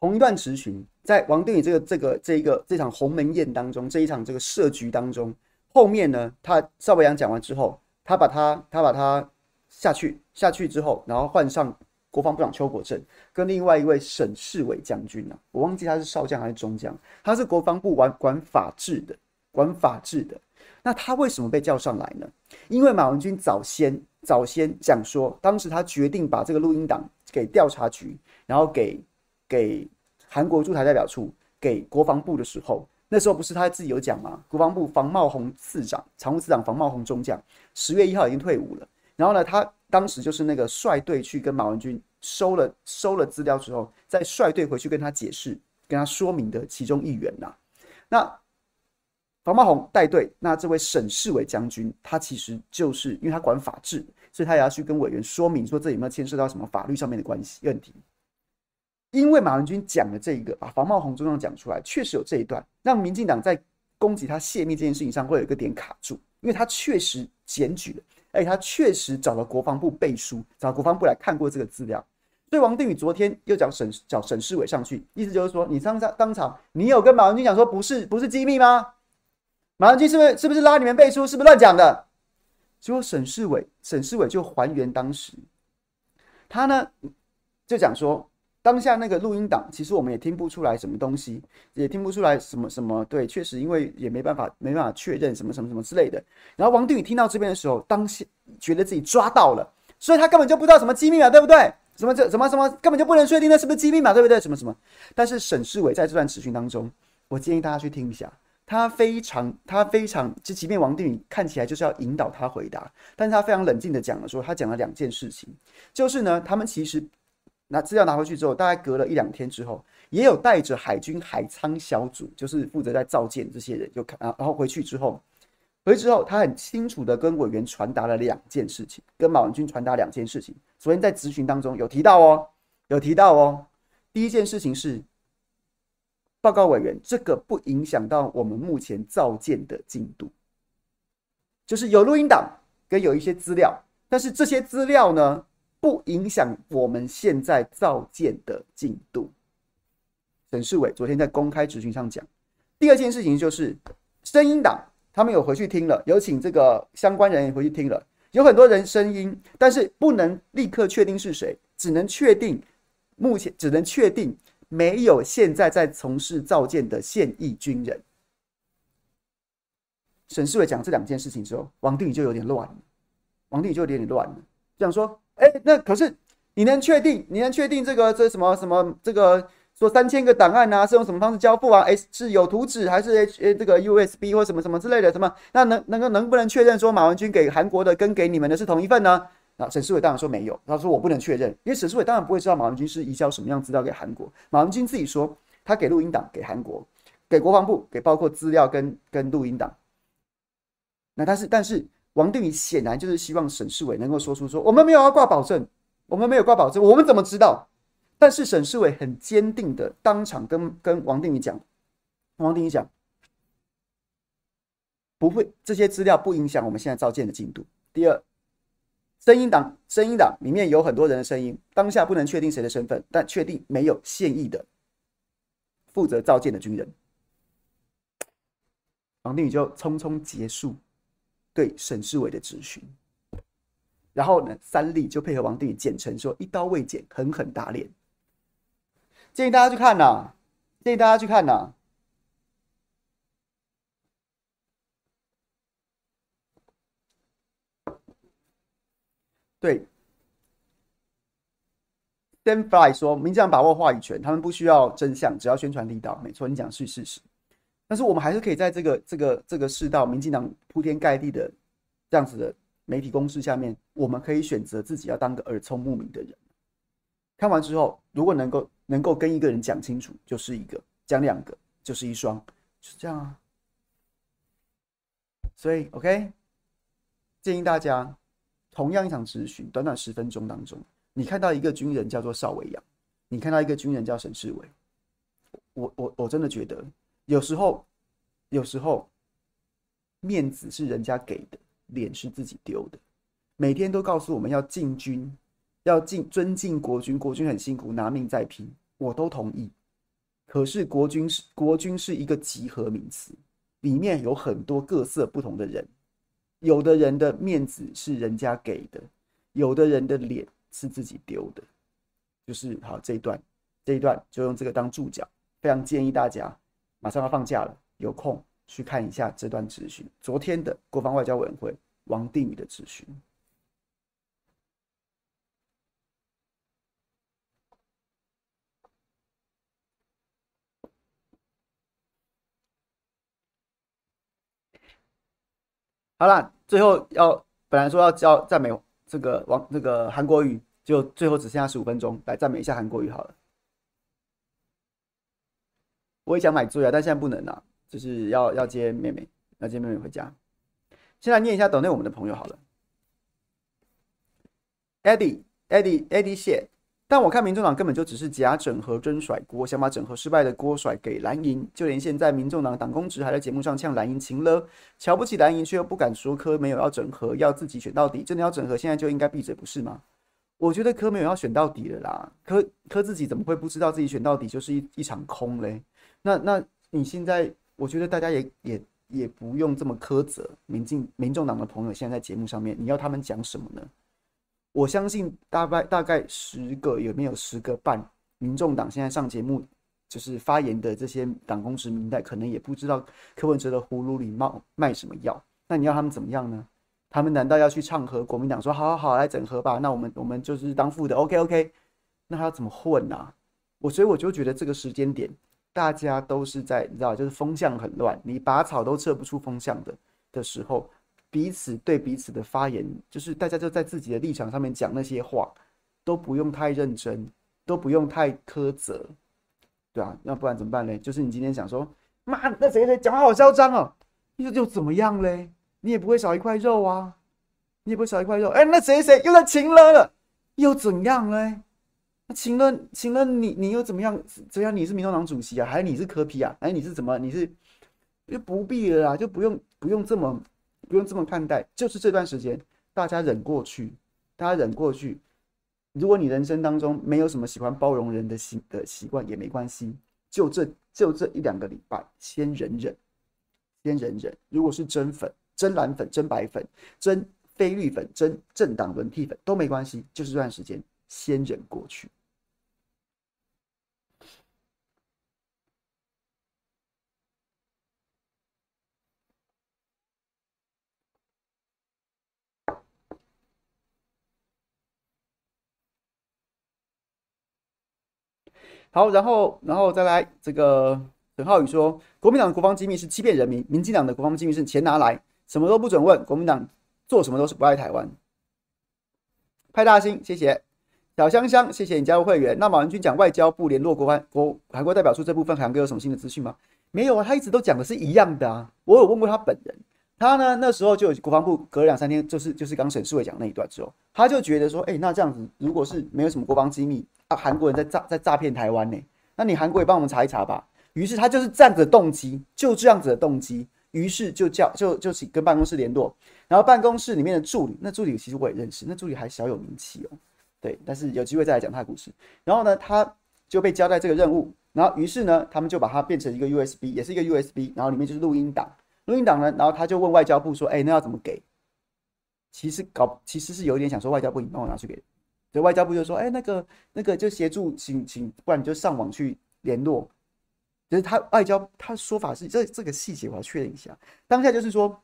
同一段质询，在王定宇这个这个这一个这场鸿门宴当中，这一场这个设局当中，后面呢，他邵维扬讲完之后，他把他他把他下去下去之后，然后换上国防部长邱国正跟另外一位沈世伟将军呢、啊，我忘记他是少将还是中将，他是国防部管管法制的，管法制的。那他为什么被叫上来呢？因为马文君早先早先讲说，当时他决定把这个录音档给调查局，然后给。给韩国驻台代表处，给国防部的时候，那时候不是他自己有讲吗？国防部房茂宏次长、常务次长房茂宏中将，十月一号已经退伍了。然后呢，他当时就是那个率队去跟马文君收了收了资料之后，再率队回去跟他解释、跟他说明的其中一员呐。那房茂宏带队，那这位沈世伟将军，他其实就是因为他管法制，所以他也要去跟委员说明说，这有没有牵涉到什么法律上面的关系问题。因为马文君讲了这一个，把房茂红中央讲出来，确实有这一段，让民进党在攻击他泄密这件事情上会有一个点卡住，因为他确实检举了，而且他确实找了国防部背书，找国防部来看过这个资料，所以王定宇昨天又找沈找沈世伟上去，意思就是说，你当场当场你有跟马文君讲说不是不是机密吗？马文君是不是是不是拉你们背书，是不是乱讲的？结果沈世伟沈世伟就还原当时，他呢就讲说。当下那个录音档，其实我们也听不出来什么东西，也听不出来什么什么。对，确实因为也没办法，没办法确认什么什么什么之类的。然后王定宇听到这边的时候，当下觉得自己抓到了，所以他根本就不知道什么机密嘛，对不对？什么这什么什么根本就不能确定那是不是机密嘛，对不对？什么什么？但是沈世伟在这段质询当中，我建议大家去听一下。他非常他非常，就即便王定宇看起来就是要引导他回答，但是他非常冷静的讲了说，他讲了两件事情，就是呢，他们其实那资料拿回去之后，大概隔了一两天之后，也有带着海军海舱小组，就是负责在造舰这些人，就看啊，然后回去之后。回去之后，他很清楚的跟委员传达了两件事情，跟马文君传达两件事情。昨天在质询当中有提到哦，有提到哦。第一件事情是，报告委员，这个不影响到我们目前造舰的进度，就是有录音档跟有一些资料，但是这些资料呢，不影响我们现在造舰的进度。沈世伟昨天在公开质询上讲。第二件事情就是声音党。他们有回去听了，有请这个相关人员回去听了，有很多人声音，但是不能立刻确定是谁，只能确定目前只能确定没有现在在从事造舰的现役军人。沈世伟讲这两件事情之后，王定宇就有点乱了，王定宇就有点乱了，这样说，哎，那可是你能确定？你能确定这个这什么什么这个？说三千个档案啊，是用什么方式交付啊？诶，是有图纸还是 H 这个 USB 或什么什么之类的？什么？那能能够能不能确认说马文君给韩国的跟给你们的是同一份呢？啊，沈世伟当然说没有，他说我不能确认，因为沈世伟当然不会知道马文君是移交什么样资料给韩国。马文君自己说他给录音档给韩国，给国防部，给包括资料跟跟录音档。那但是但是王定宇显然就是希望沈世伟能够说出说我们没有要挂保证，我们没有挂保证，我们怎么知道？但是沈世伟很坚定的当场跟跟王定宇讲，王定宇讲，不会，这些资料不影响我们现在造舰的进度。第二，声音党声音党里面有很多人的声音，当下不能确定谁的身份，但确定没有现役的负责造舰的军人。王定宇就匆匆结束对沈世伟的质询，然后呢，三立就配合王定宇简称说一刀未剪，狠狠打脸。建议大家去看呐，建议大家去看呐。对，Stanfly 说，民进党把握话语权，他们不需要真相，只要宣传力道。没错，你讲是事实。但是我们还是可以在这个这个这个世道，民进党铺天盖地的这样子的媒体攻势下面，我们可以选择自己要当个耳聪目明的人。看完之后，如果能够能够跟一个人讲清楚，就是一个；讲两个，就是一双，是这样啊。所以，OK，建议大家，同样一场咨询，短短十分钟当中，你看到一个军人叫做邵维扬，你看到一个军人叫沈世伟，我我我真的觉得，有时候，有时候，面子是人家给的，脸是自己丢的。每天都告诉我们要进军。要敬尊敬国军，国军很辛苦，拿命在拼，我都同意。可是国军是国军是一个集合名词，里面有很多各色不同的人，有的人的面子是人家给的，有的人的脸是自己丢的。就是好，这一段，这一段就用这个当注脚，非常建议大家马上要放假了，有空去看一下这段质询，昨天的国防外交委员会王定宇的质询。好了，最后要本来说要教赞美这个王这个韩国瑜，就最后只剩下十五分钟来赞美一下韩国瑜好了。我也想买醉啊，但现在不能啊，就是要要接妹妹，要接妹妹回家。先来念一下抖内我们的朋友好了，Eddie Eddie Eddie 谢。但我看民众党根本就只是假整合真甩锅，想把整合失败的锅甩给蓝营。就连现在民众党党公职还在节目上呛蓝营情了，瞧不起蓝营却又不敢说柯没有要整合，要自己选到底。真的要整合，现在就应该闭嘴，不是吗？我觉得柯没有要选到底了啦，柯柯自己怎么会不知道自己选到底就是一一场空嘞？那那你现在，我觉得大家也也也不用这么苛责民进民众党的朋友，现在在节目上面，你要他们讲什么呢？我相信大概大概十个有没有十个半，民众党现在上节目就是发言的这些党公职民代，可能也不知道柯文哲的葫芦里卖卖什么药。那你要他们怎么样呢？他们难道要去唱和国民党说好好好来整合吧？那我们我们就是当副的，OK OK。那他要怎么混啊？我所以我就觉得这个时间点大家都是在你知道，就是风向很乱，你拔草都测不出风向的的时候，彼此对彼此的发言，就是大家就在自己的立场上面讲那些话，都不用太认真，都不用太苛责，对啊，那不然怎么办呢？就是你今天想说，妈，那谁谁讲话好嚣张哦，又又怎么样嘞？你也不会少一块肉啊，你也不会少一块肉。哎，那谁谁又在情勒了，又怎样嘞？那请问，请问你你又怎么样？怎样？你是民众党主席啊，还是你是柯批啊？哎，你是怎么？你是就不必了啦，就不用不用这么不用这么看待。就是这段时间，大家忍过去，大家忍过去。如果你人生当中没有什么喜欢包容人的习的习惯也没关系，就这就这一两个礼拜，先忍忍，先忍忍。如果是真粉。真蓝粉、真白粉、真非绿粉、真政党轮替粉都没关系，就是这段时间先忍过去。好，然后，然后再来这个陈浩宇说，国民党的国防机密是欺骗人民，民进党的国防机密是钱拿来。什么都不准问，国民党做什么都是不爱台湾。派大星，谢谢小香香，谢谢你加入会员。那马文君讲外交部联络国韩国韩国代表处这部分，韩哥有什么新的资讯吗？没有啊，他一直都讲的是一样的啊。我有问过他本人，他呢那时候就有国防部隔两三天，就是就是刚沈世伟讲那一段之后，他就觉得说，哎、那这样子如果是没有什么国防机密啊，韩国人在诈在诈骗台湾呢，那你韩国也帮我们查一查吧。于是他就是这样子的动机，就这样子的动机。于是就叫就就请跟办公室联络，然后办公室里面的助理，那助理其实我也认识，那助理还小有名气哦，对，但是有机会再来讲他的故事。然后呢，他就被交代这个任务，然后于是呢，他们就把它变成一个 USB，也是一个 USB，然后里面就是录音档，录音档呢，然后他就问外交部说，哎，那要怎么给？其实搞其实是有一点想说外交部你帮我拿去给，所以外交部就说，哎，那个那个就协助请请，不然你就上网去联络。其实他外交，他说法是这这个细节我要确认一下。当下就是说，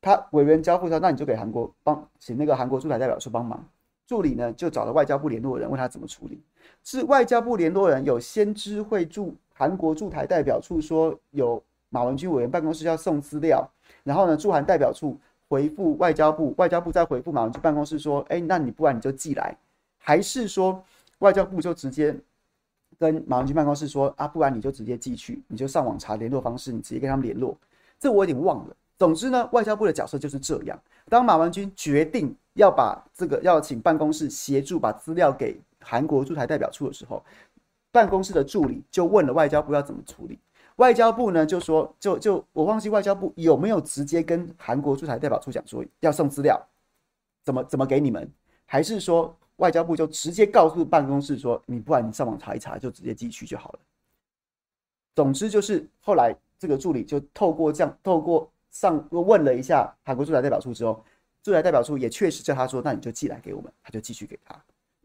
他委员交付他，那你就给韩国帮请那个韩国驻台代表处帮忙。助理呢就找了外交部联络人，问他怎么处理。是外交部联络人有先知会驻韩国驻台代表处说有马文君委员办公室要送资料，然后呢驻韩代表处回复外交部，外交部再回复马文君办公室说，哎，那你不然你就寄来，还是说外交部就直接？跟马文君办公室说啊，不然你就直接寄去，你就上网查联络方式，你直接跟他们联络。这我有点忘了。总之呢，外交部的角色就是这样。当马文君决定要把这个要请办公室协助把资料给韩国驻台代表处的时候，办公室的助理就问了外交部要怎么处理。外交部呢就说，就就我忘记外交部有没有直接跟韩国驻台代表处讲说要送资料，怎么怎么给你们，还是说？外交部就直接告诉办公室说：“你不然你上网查一查，就直接寄去就好了。”总之就是后来这个助理就透过这样，透过上我问了一下韩国驻台代表处之后，驻台代表处也确实叫他说：“那你就寄来给我们。”他就继续给他，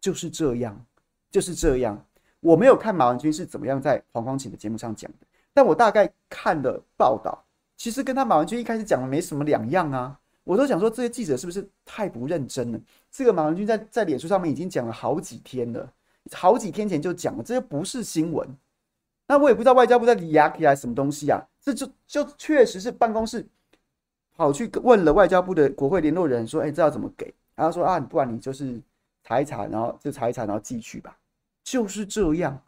就是这样，就是这样。我没有看马文君是怎么样在黄光芹的节目上讲的，但我大概看的报道，其实跟他马文君一开始讲的没什么两样啊。我都想说，这些记者是不是太不认真了？这个马文君在在脸书上面已经讲了好几天了，好几天前就讲了，这些不是新闻。那我也不知道外交部在压起来什么东西啊？这就就确实是办公室跑去问了外交部的国会联络人，说：“哎，这要怎么给？”然后说：“啊，不然你就是查一查，然后就查一查，然后寄去吧。”就是这样。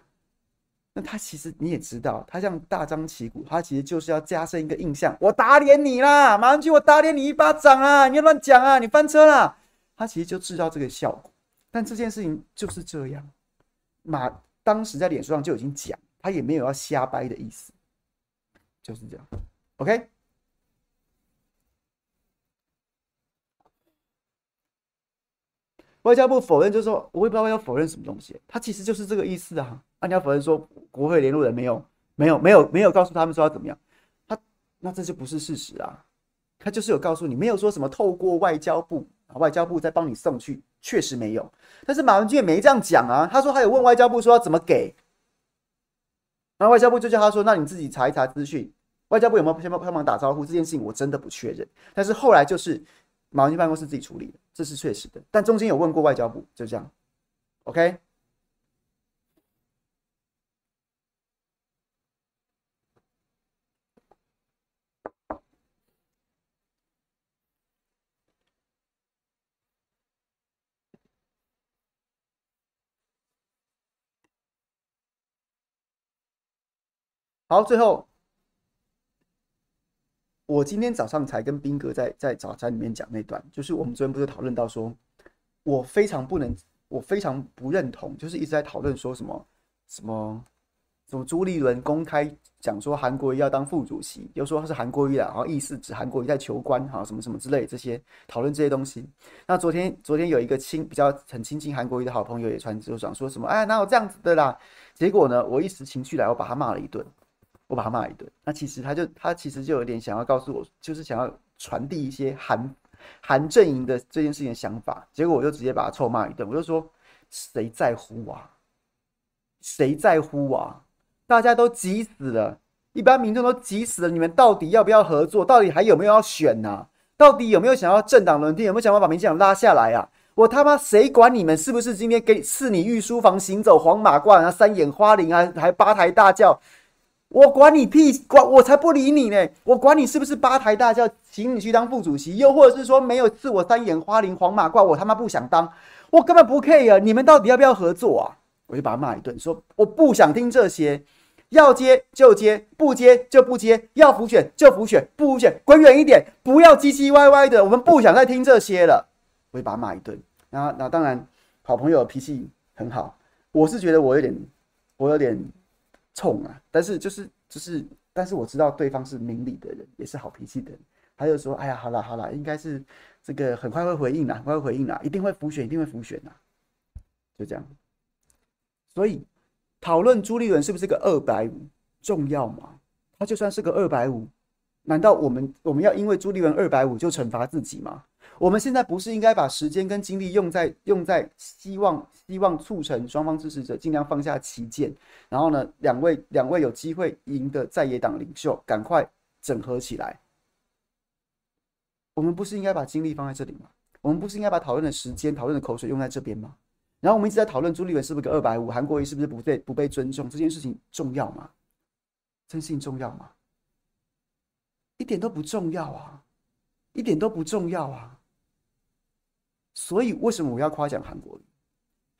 那他其实你也知道，他这样大张旗鼓，他其实就是要加深一个印象，我打脸你啦，马上去，我打脸你一巴掌啊！你乱讲啊，你翻车啦！他其实就制造这个效果。但这件事情就是这样，马当时在脸书上就已经讲，他也没有要瞎掰的意思，就是这样。OK，外交部否认，就是说我也不知道要否认什么东西，他其实就是这个意思啊。那你要否认说国会联络人没有没有没有没有告诉他们说要怎么样？他那这就不是事实啊！他就是有告诉你，没有说什么透过外交部，外交部再帮你送去，确实没有。但是马文君也没这样讲啊，他说他有问外交部说要怎么给，然后外交部就叫他说，那你自己查一查资讯。外交部有没有先帮忙打招呼？这件事情我真的不确认。但是后来就是马文静办公室自己处理的，这是确实的，但中间有问过外交部，就这样，ok。好，最后。我今天早上才跟斌哥在在早餐里面讲那段，就是我们昨天不是讨论到说，我非常不能，我非常不认同，就是一直在讨论说什么什么。什么朱立伦公开讲说韩国瑜要当副主席，又说他是韩国瑜啊，然后意思指韩国瑜在求官哈，什么什么之类这些讨论这些东西。那昨天昨天有一个亲比较很亲近韩国瑜的好朋友也传就想说什么，哎，哪有这样子的啦？结果呢，我一时情绪来，我把他骂了一顿，我把他骂一顿。那其实他就他其实就有点想要告诉我，就是想要传递一些韩韩阵营的这件事情的想法。结果我就直接把他臭骂一顿，我就说谁在乎啊？谁在乎啊？大家都急死了，一般民众都急死了。你们到底要不要合作？到底还有没有要选呢、啊？到底有没有想要政党轮替？有没有想要把民进党拉下来啊？我他妈谁管你们是不是今天给是你御书房行走黄马褂啊三眼花翎啊还八抬大轿？我管你屁管我才不理你呢！我管你是不是八抬大轿，请你去当副主席，又或者是说没有赐我三眼花翎黄马褂，我他妈不想当，我根本不 care！你们到底要不要合作啊？我就把他骂一顿，说我不想听这些，要接就接，不接就不接，要辅选就辅选，不辅选滚远一点，不要唧唧歪歪的，我们不想再听这些了。我就把他骂一顿。然后，那当然，好朋友脾气很好，我是觉得我有点，我有点冲啊。但是就是就是，但是我知道对方是明理的人，也是好脾气的人。他就说：“哎呀，好了好了，应该是这个很快会回应啦，很快会回应啦，一定会浮选，一定会浮选啦。”就这样。所以讨论朱立伦是不是个二百五重要吗？他就算是个二百五，难道我们我们要因为朱立伦二百五就惩罚自己吗？我们现在不是应该把时间跟精力用在用在希望希望促成双方支持者尽量放下旗舰，然后呢，两位两位有机会赢的在野党领袖赶快整合起来。我们不是应该把精力放在这里吗？我们不是应该把讨论的时间、讨论的口水用在这边吗？然后我们一直在讨论朱立伦是不是个二百五，韩国瑜是不是不被不被尊重，这件事情重要吗？这件事情重要吗？一点都不重要啊，一点都不重要啊。所以为什么我要夸奖韩国瑜？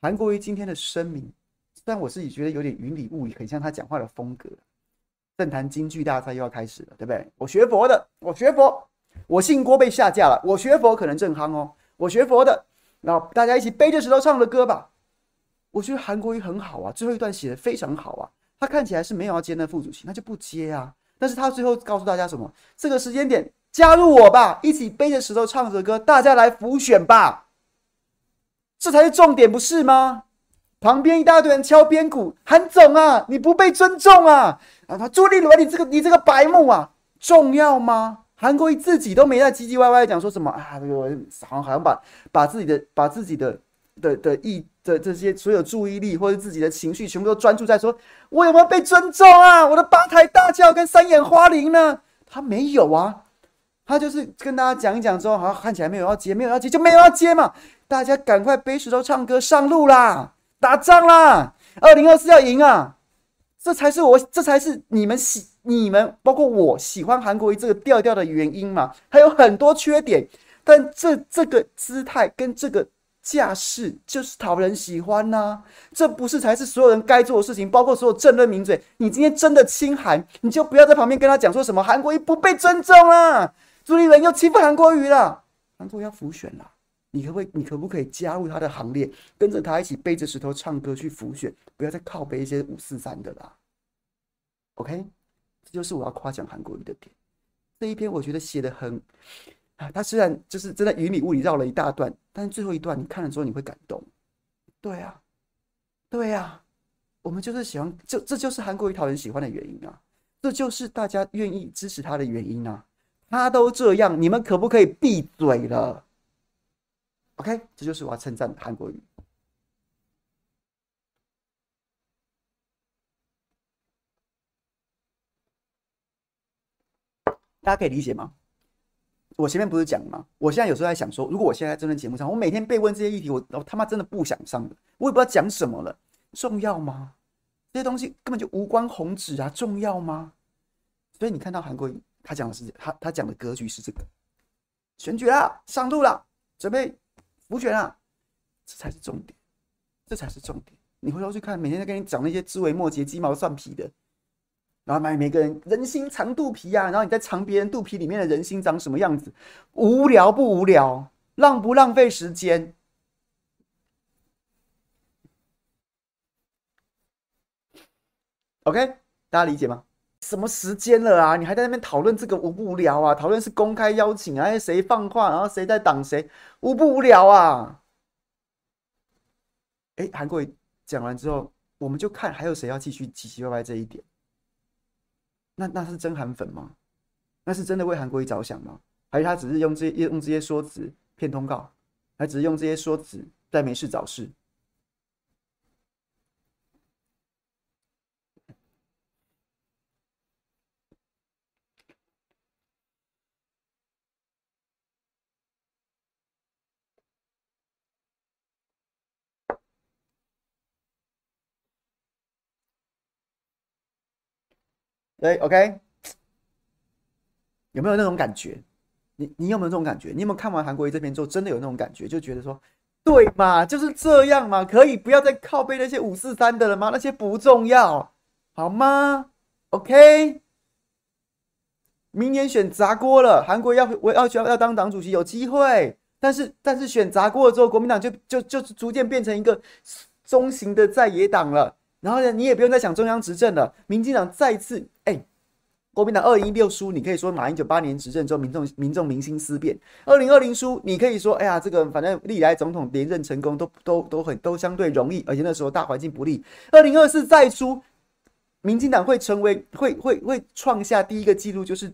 韩国瑜今天的声明，虽然我自己觉得有点云里雾里，很像他讲话的风格。政坛京剧大赛又要开始了，对不对？我学佛的，我学佛，我姓郭被下架了，我学佛可能正夯哦，我学佛的。然后大家一起背着石头唱的歌吧。我觉得韩国瑜很好啊，最后一段写的非常好啊。他看起来是没有要接那副主席，那就不接啊。但是他最后告诉大家什么？这个时间点加入我吧，一起背着石头唱着歌，大家来辅选吧。这才是重点，不是吗？旁边一大堆人敲边鼓，韩总啊，你不被尊重啊！啊，他朱立伦，你这个你这个白目啊，重要吗？韩国瑜自己都没在唧唧歪歪讲说什么啊，我好像好像把把自己的把自己的的的意的这些所有注意力或者自己的情绪全部都专注在说，我有没有被尊重啊？我的八抬大轿跟三眼花翎呢？他没有啊，他就是跟大家讲一讲之后，好像看起来没有要接，没有要接就没有要接嘛，大家赶快背石头唱歌上路啦，打仗啦，二零二四要赢啊！这才是我，这才是你们喜。你们包括我喜欢韩国瑜这个调调的原因嘛？还有很多缺点，但这这个姿态跟这个架势就是讨人喜欢呐、啊。这不是才是所有人该做的事情？包括所有政论名嘴，你今天真的亲韩，你就不要在旁边跟他讲说什么韩国瑜不被尊重啊，朱立伦又欺负韩国瑜了。韩国瑜要浮选了，你可不可以？你可不可以加入他的行列，跟着他一起背着石头唱歌去浮选？不要再靠背一些五四三的啦。OK 这。就是我要夸奖韩国瑜的点，这一篇我觉得写得很啊，他虽然就是真的云里雾里绕了一大段，但是最后一段你看了之后你会感动。对啊，对啊，我们就是喜欢，就这就是韩国瑜讨人喜欢的原因啊，这就是大家愿意支持他的原因啊。他都这样，你们可不可以闭嘴了？OK，这就是我要称赞韩国瑜。大家可以理解吗？我前面不是讲吗？我现在有时候在想说，如果我现在在这段节目上，我每天被问这些议题，我我他妈真的不想上的，我也不知道讲什么了，重要吗？这些东西根本就无关宏旨啊，重要吗？所以你看到韩国瑜他讲的是他他讲的格局是这个，选举啦，上路了，准备补选啊，这才是重点，这才是重点。你回头去看，每天在跟你讲那些枝微末节、鸡毛蒜皮的。然后买每个人人心藏肚皮呀、啊，然后你在藏别人肚皮里面的人心长什么样子？无聊不无聊？浪不浪费时间？OK，大家理解吗？什么时间了啊？你还在那边讨论这个无不无聊啊？讨论是公开邀请啊，谁放话，然后谁在挡谁？无不无聊啊？哎，韩国瑜讲完之后，我们就看还有谁要继续唧唧歪歪这一点。那那是真韩粉吗？那是真的为韩国瑜着想吗？还是他只是用这些用这些说辞骗通告？还只是用这些说辞在没事找事？对，OK，有没有那种感觉？你你有没有这种感觉？你有没有看完韩国瑜这篇之后，真的有那种感觉，就觉得说，对嘛，就是这样嘛，可以不要再靠背那些五四三的了吗？那些不重要，好吗？OK，明年选砸锅了，韩国要我要要要当党主席有机会，但是但是选砸锅了之后，国民党就就就逐渐变成一个中型的在野党了。然后呢，你也不用再想中央执政了。民进党再次，哎，国民党二零一六输，你可以说马英九八年执政之后，民众民众民心思变。二零二零输，你可以说，哎呀，这个反正历来总统连任成功都都都很都相对容易，而且那时候大环境不利。二零二四再输，民进党会成为会会会创下第一个纪录，就是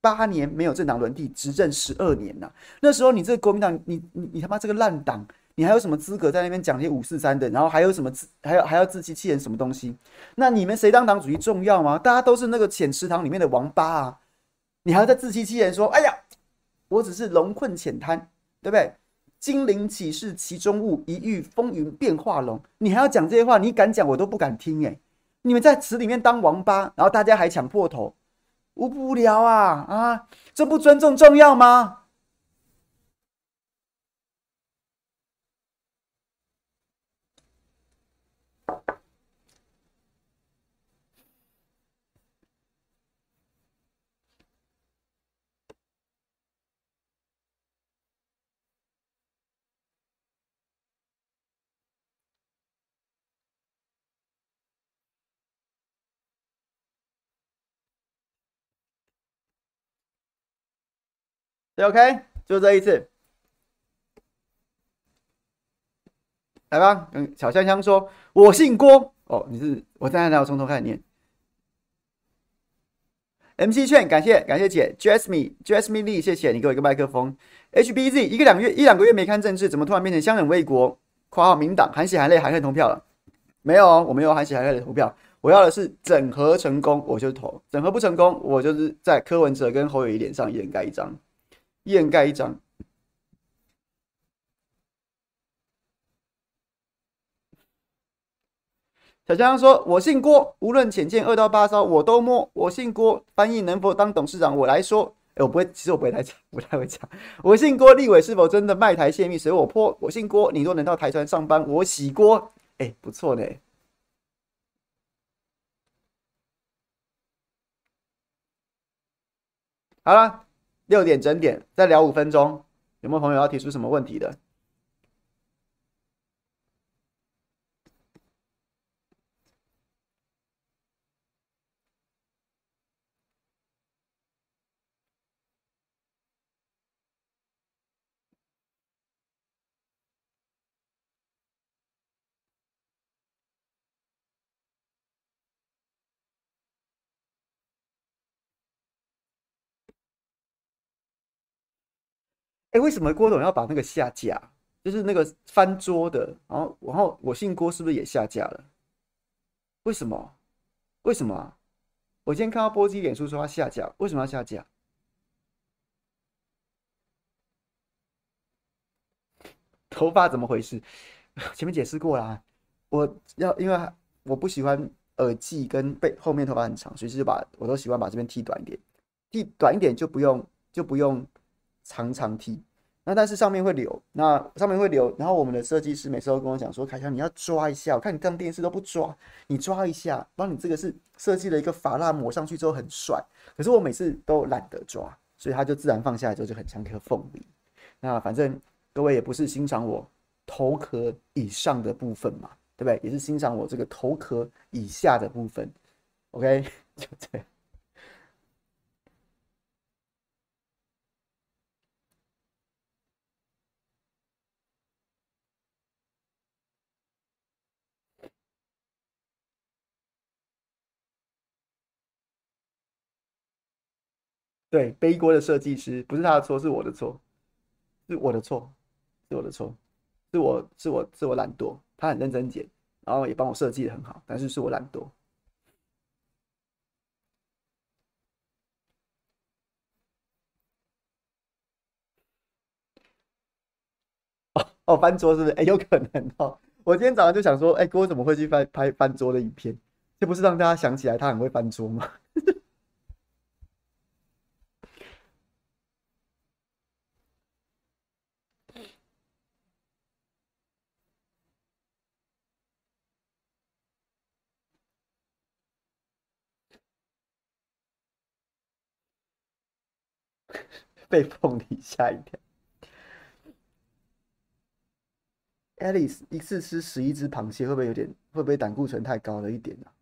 八年没有政党轮替，执政十二年呐。那时候你这个国民党，你你你他妈这个烂党！你还有什么资格在那边讲些五四三的？然后还有什么自还要还要自欺欺人什么东西？那你们谁当党主席重要吗？大家都是那个浅池塘里面的王八啊！你还要在自欺欺人说：“哎呀，我只是龙困浅滩，对不对？金鳞岂是其中物，一遇风云变化龙。”你还要讲这些话？你敢讲我都不敢听哎！你们在池里面当王八，然后大家还抢破头，无不无聊啊啊！这不尊重重要吗？对，OK，就这一次，来吧。跟小香香说：“我姓郭。”哦，你是我再来，我从头开始念。MC 券，感谢感谢姐，Jasmine Jasmine Lee，谢谢你给我一个麦克风。HBZ，一个两个月一两个月没看政治，怎么突然变成相忍为国？括号民党含血含泪还可以投票了？没有哦，我没有含血含泪的投票。我要的是整合成功，我就投；整合不成功，我就是在柯文哲跟侯友谊脸上一人盖一张。掩盖一张。小江说：“我姓郭，无论浅见二到八招我都摸。我姓郭，翻译能否当董事长？我来说。哎，我不会，其实我不会太讲，不太会讲。我姓郭，立委是否真的卖台泄密？随我泼。我姓郭，你若能到台船上班，我洗锅。哎，不错呢。好了。”六点整点，再聊五分钟，有没有朋友要提出什么问题的？哎，为什么郭董要把那个下架？就是那个翻桌的，然后，然后我姓郭是不是也下架了？为什么？为什么啊？我今天看到波基脸书说他下架，为什么要下架？头发怎么回事？前面解释过啦，我要因为我不喜欢耳际跟背后面头发很长，所以就把我都喜欢把这边剃短一点，剃短一点就不用就不用。长长剃，那但是上面会流，那上面会流，然后我们的设计师每次都跟我讲说：“凯翔，你要抓一下，我看你当电视都不抓，你抓一下，帮你这个是设计了一个发蜡抹上去之后很帅。”可是我每次都懒得抓，所以它就自然放下来之后就很像一颗凤梨。那反正各位也不是欣赏我头壳以上的部分嘛，对不对？也是欣赏我这个头壳以下的部分。OK，就这样。对，背锅的设计师不是他的错，是我的错，是我的错，是我的错，是我是我是我懒惰。他很认真剪，然后也帮我设计得很好，但是是我懒惰。哦哦，翻桌是不是？哎，有可能哦。我今天早上就想说，哎，哥怎么会去拍拍翻桌的影片？这不是让大家想起来他很会翻桌吗？被凤梨吓一跳。Alice 一次吃十一只螃蟹，会不会有点？会不会胆固醇太高了一点呢、啊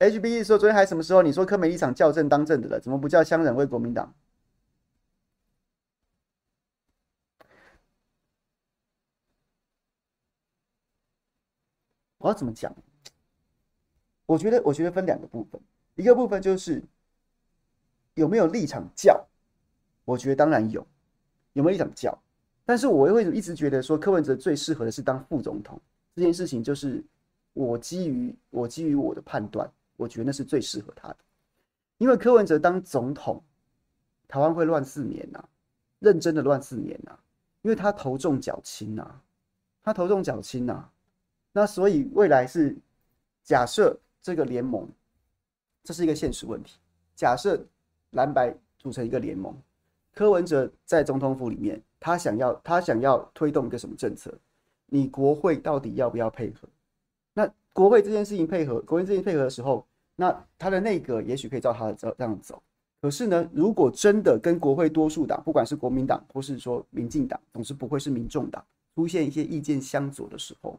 ？HBE 说昨天还什么时候？你说柯美立场校正当政的了，怎么不叫乡人为国民党？我要怎么讲？我觉得，我觉得分两个部分，一个部分就是有没有立场叫，我觉得当然有，有没有立场叫？但是我会一直觉得说柯文哲最适合的是当副总统这件事情，就是我基于我基于我的判断，我觉得那是最适合他的，因为柯文哲当总统，台湾会乱四年呐、啊，认真的乱四年呐、因为他头重脚轻呐，他头重脚轻呐。那所以未来是假设这个联盟，这是一个现实问题。假设蓝白组成一个联盟，柯文哲在总统府里面，他想要他想要推动一个什么政策？你国会到底要不要配合？那国会这件事情配合，国会这件事情配合的时候，那他的内阁也许可以照他的这这样走。可是呢，如果真的跟国会多数党，不管是国民党或是说民进党，总是不会是民众党，出现一些意见相左的时候。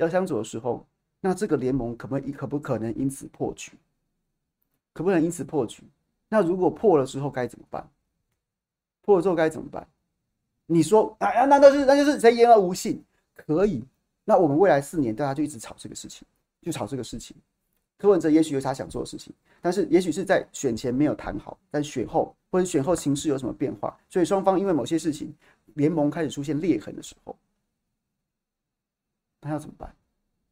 要相左的时候，那这个联盟可不可以可不可能因此破局？可不能因此破局？那如果破了之后该怎么办？破了之后该怎么办？你说啊啊，那就是那就是谁言而无信？可以？那我们未来四年大家就一直吵这个事情，就吵这个事情。柯文哲也许有他想做的事情，但是也许是在选前没有谈好，但选后或者选后情势有什么变化，所以双方因为某些事情联盟开始出现裂痕的时候。那要怎么办？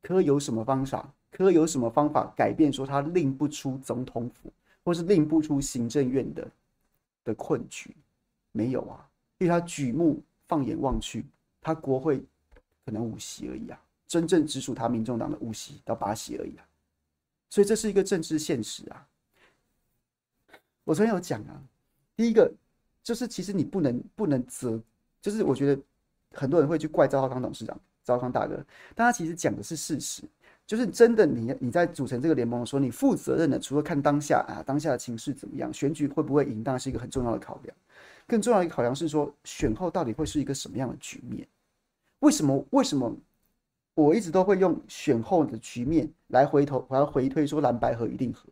柯有什么方法？柯有什么方法改变？说他令不出总统府，或是令不出行政院的的困局？没有啊，因为他举目放眼望去，他国会可能五席而已啊，真正直属他民众党的五席到八席而已啊，所以这是一个政治现实啊。我昨天有讲啊，第一个就是其实你不能不能责，就是我觉得很多人会去怪赵浩康董事长。招商大哥，但他其实讲的是事实，就是真的你，你在组成这个联盟的时候，你负责任的，除了看当下啊，当下的情势怎么样，选举会不会赢，当然是一个很重要的考量。更重要的一个考量是说，选后到底会是一个什么样的局面？为什么？为什么我一直都会用选后的局面来回头，我要回推说蓝白合一定合？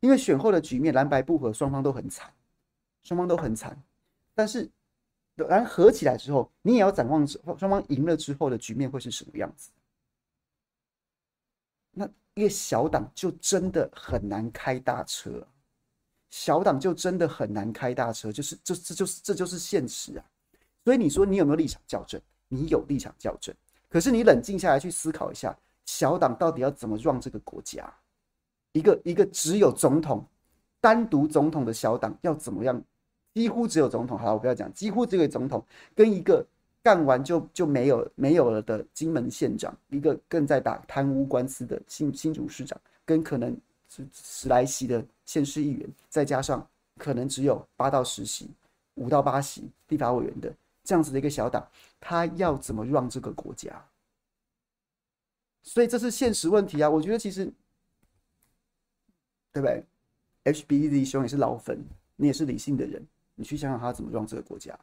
因为选后的局面，蓝白不合，双方都很惨，双方都很惨，但是。然后合起来之后，你也要展望双方赢了之后的局面会是什么样子？那一个小党就真的很难开大车，小党就真的很难开大车，就是这这就是这就是现实啊！所以你说你有没有立场校正？你有立场校正，可是你冷静下来去思考一下，小党到底要怎么让这个国家？一个一个只有总统单独总统的小党要怎么样？几乎只有总统，好了，我不要讲，几乎只有总统跟一个干完就就没有没有了的金门县长，一个更在打贪污官司的新新主市长，跟可能十十来席的县市议员，再加上可能只有八到十席、五到八席立法委员的这样子的一个小党，他要怎么让这个国家？所以这是现实问题啊！我觉得其实，对不对？HBZ 兄也是老粉，你也是理性的人，你去想想他怎么让这个国家。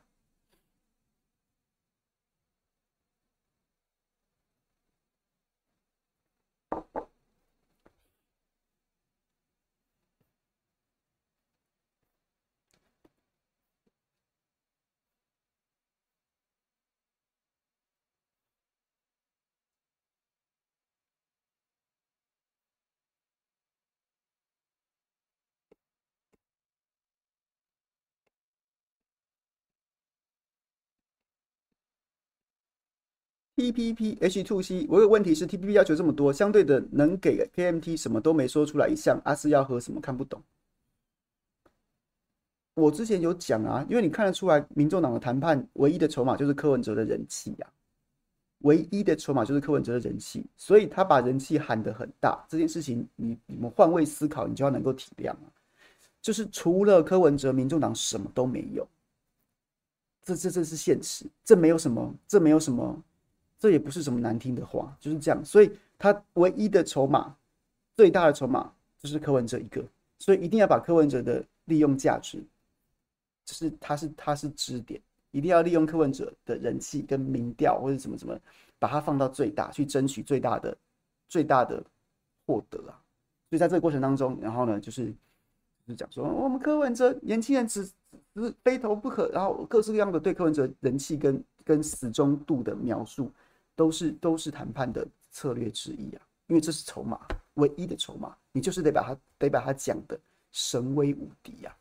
T P P H two C，我有问题是 T P P 要求这么多，相对的能给 K M T 什么都没说出来一项，阿斯要喝什么看不懂。我之前有讲啊，因为你看得出来，民众党的谈判唯一的筹码就是柯文哲的人气呀、啊，唯一的筹码就是柯文哲的人气，所以他把人气喊得很大，这件事情你你们换位思考，你就要能够体谅啊，就是除了柯文哲，民众党什么都没有，这这这是现实，这没有什么，这没有什么。这也不是什么难听的话，就是这样。所以他唯一的筹码，最大的筹码就是柯文哲一个，所以一定要把柯文哲的利用价值，就是他是他是支点，一定要利用柯文哲的人气跟民调或者什么什么，把它放到最大，去争取最大的最大的获得啊。所以在这个过程当中，然后呢，就是就是讲说，我们柯文哲年轻人只只非投不可，然后各式各样的对柯文哲人气跟跟死忠度的描述。都是都是谈判的策略之一啊，因为这是筹码，唯一的筹码，你就是得把它得把它讲的神威无敌呀。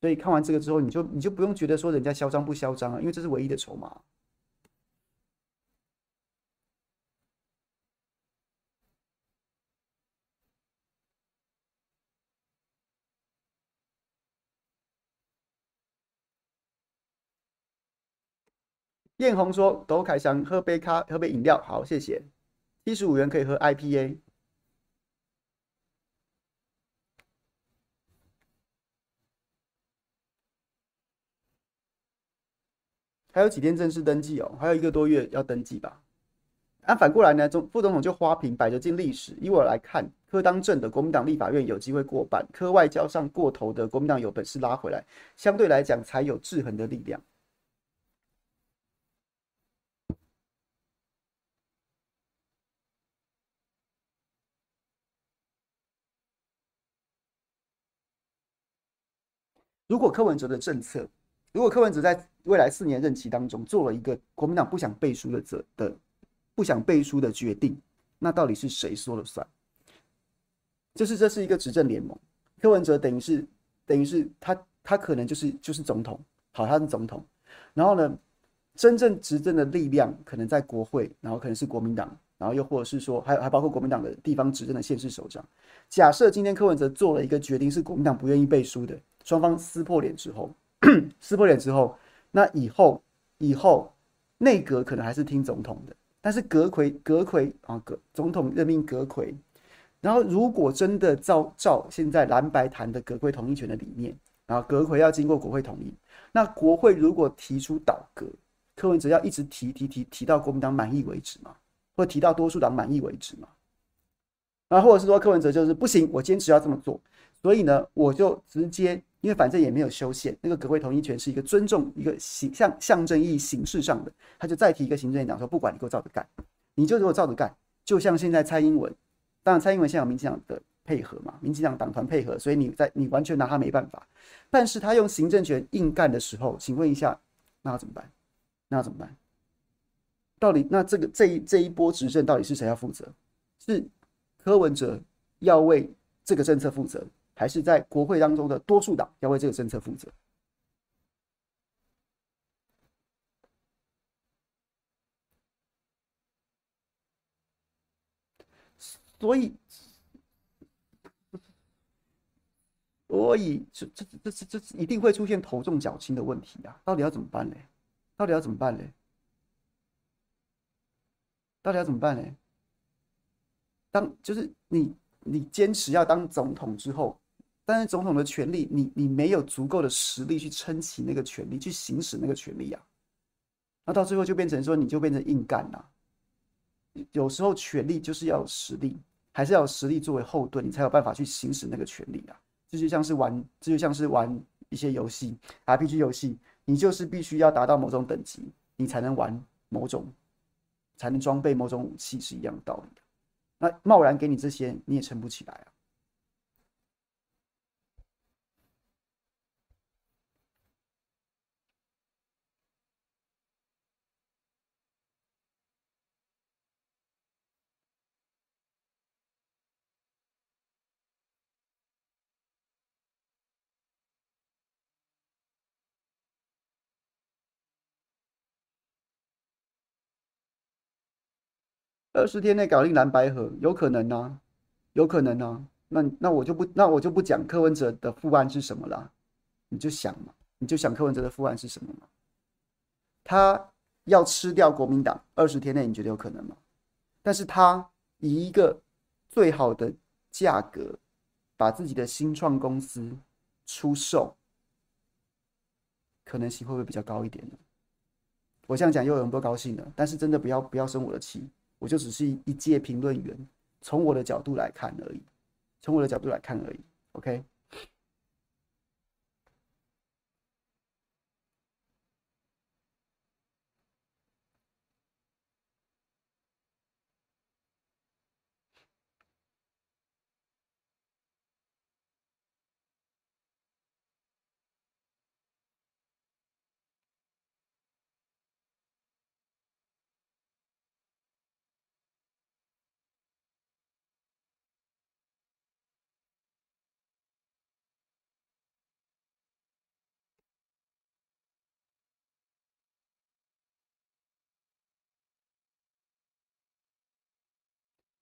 所以看完这个之后，你就你就不用觉得说人家嚣张不嚣张啊，因为这是唯一的筹码。艳红说：“斗凯翔喝杯咖，喝杯饮料，好，谢谢。七十五元可以喝 IPA。还有几天正式登记哦，还有一个多月要登记吧。按、啊、反过来呢，总副总统就花瓶摆着进历史。以我来看，柯当政的国民党立法院有机会过半，柯外交上过头的国民党有本事拉回来，相对来讲才有制衡的力量。”如果柯文哲的政策，如果柯文哲在未来四年任期当中做了一个国民党不想背书的责的不想背书的决定，那到底是谁说了算？就是这是一个执政联盟，柯文哲等于是等于是他他可能就是就是总统，好，他是总统，然后呢，真正执政的力量可能在国会，然后可能是国民党，然后又或者是说还还包括国民党的地方执政的县市首长。假设今天柯文哲做了一个决定，是国民党不愿意背书的。双方撕破脸之后，撕破脸之后，那以后以后内阁可能还是听总统的，但是阁揆阁揆啊，阁总统任命阁揆，然后如果真的照照现在蓝白谈的阁揆同意权的理念，然后阁揆要经过国会同意，那国会如果提出倒阁，柯文哲要一直提提提提到国民党满意为止嘛，或提到多数党满意为止嘛，然后或者是说柯文哲就是不行，我坚持要这么做，所以呢，我就直接。因为反正也没有修宪，那个阁揆同意权是一个尊重，一个形象象征意义形式上的，他就再提一个行政院长说，不管你给我照着干，你就给我照着干，就像现在蔡英文，当然蔡英文现在有民进党的配合嘛，民进党党团配合，所以你在你完全拿他没办法，但是他用行政权硬干的时候，请问一下，那要怎么办？那要怎么办？到底那这个这一这一波执政到底是谁要负责？是柯文哲要为这个政策负责？还是在国会当中的多数党要为这个政策负责，所以，所以这这这这这一定会出现头重脚轻的问题啊！到底要怎么办呢？到底要怎么办呢？到底要怎么办呢？当就是你你坚持要当总统之后，但是总统的权力，你你没有足够的实力去撑起那个权力，去行使那个权力啊。那到最后就变成说，你就变成硬干了。有时候权力就是要有实力，还是要有实力作为后盾，你才有办法去行使那个权力啊。这就像是玩，这就像是玩一些游戏，RPG 游戏，你就是必须要达到某种等级，你才能玩某种，才能装备某种武器，是一样的道理。那贸然给你这些，你也撑不起来啊。二十天内搞定蓝白合，有可能啊，有可能啊。那那我就不，那我就不讲柯文哲的副案是什么了。你就想嘛，你就想柯文哲的副案是什么嘛？他要吃掉国民党，二十天内你觉得有可能吗？但是他以一个最好的价格把自己的新创公司出售，可能性会不会比较高一点呢？我这样讲又有人不高兴了，但是真的不要不要生我的气。我就只是一介评论员，从我的角度来看而已，从我的角度来看而已。OK。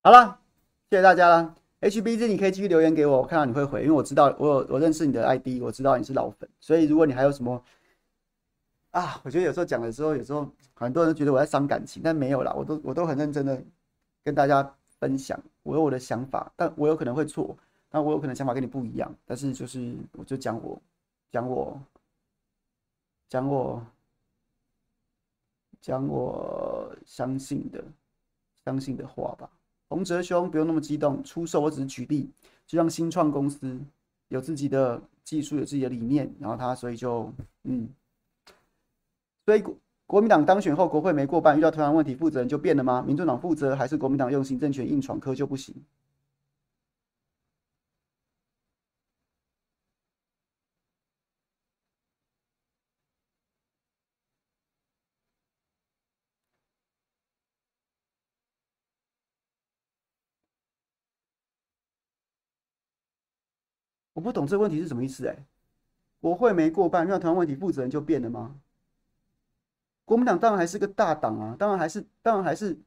好了，谢谢大家了。HBZ，你可以继续留言给我，我看到你会回，因为我知道我有我认识你的 ID，我知道你是老粉，所以如果你还有什么啊，我觉得有时候讲的时候，有时候很多人都觉得我在伤感情，但没有啦，我都我都很认真的跟大家分享，我有我的想法，但我有可能会错，那我有可能想法跟你不一样，但是就是我就讲我讲我讲我讲我相信的相信的话吧。洪哲兄，不用那么激动。出售我只是举例，就像新创公司有自己的技术，有自己的理念，然后他所以就嗯，所以国国民党当选后，国会没过半，遇到同样问题，负责人就变了吗？民主党负责，还是国民党用行政权硬闯科就不行？我不懂这个问题是什么意思哎、欸，国会没过半，那台湾问题负责人就变了吗？国民党当然还是个大党啊，当然还是，当然还是，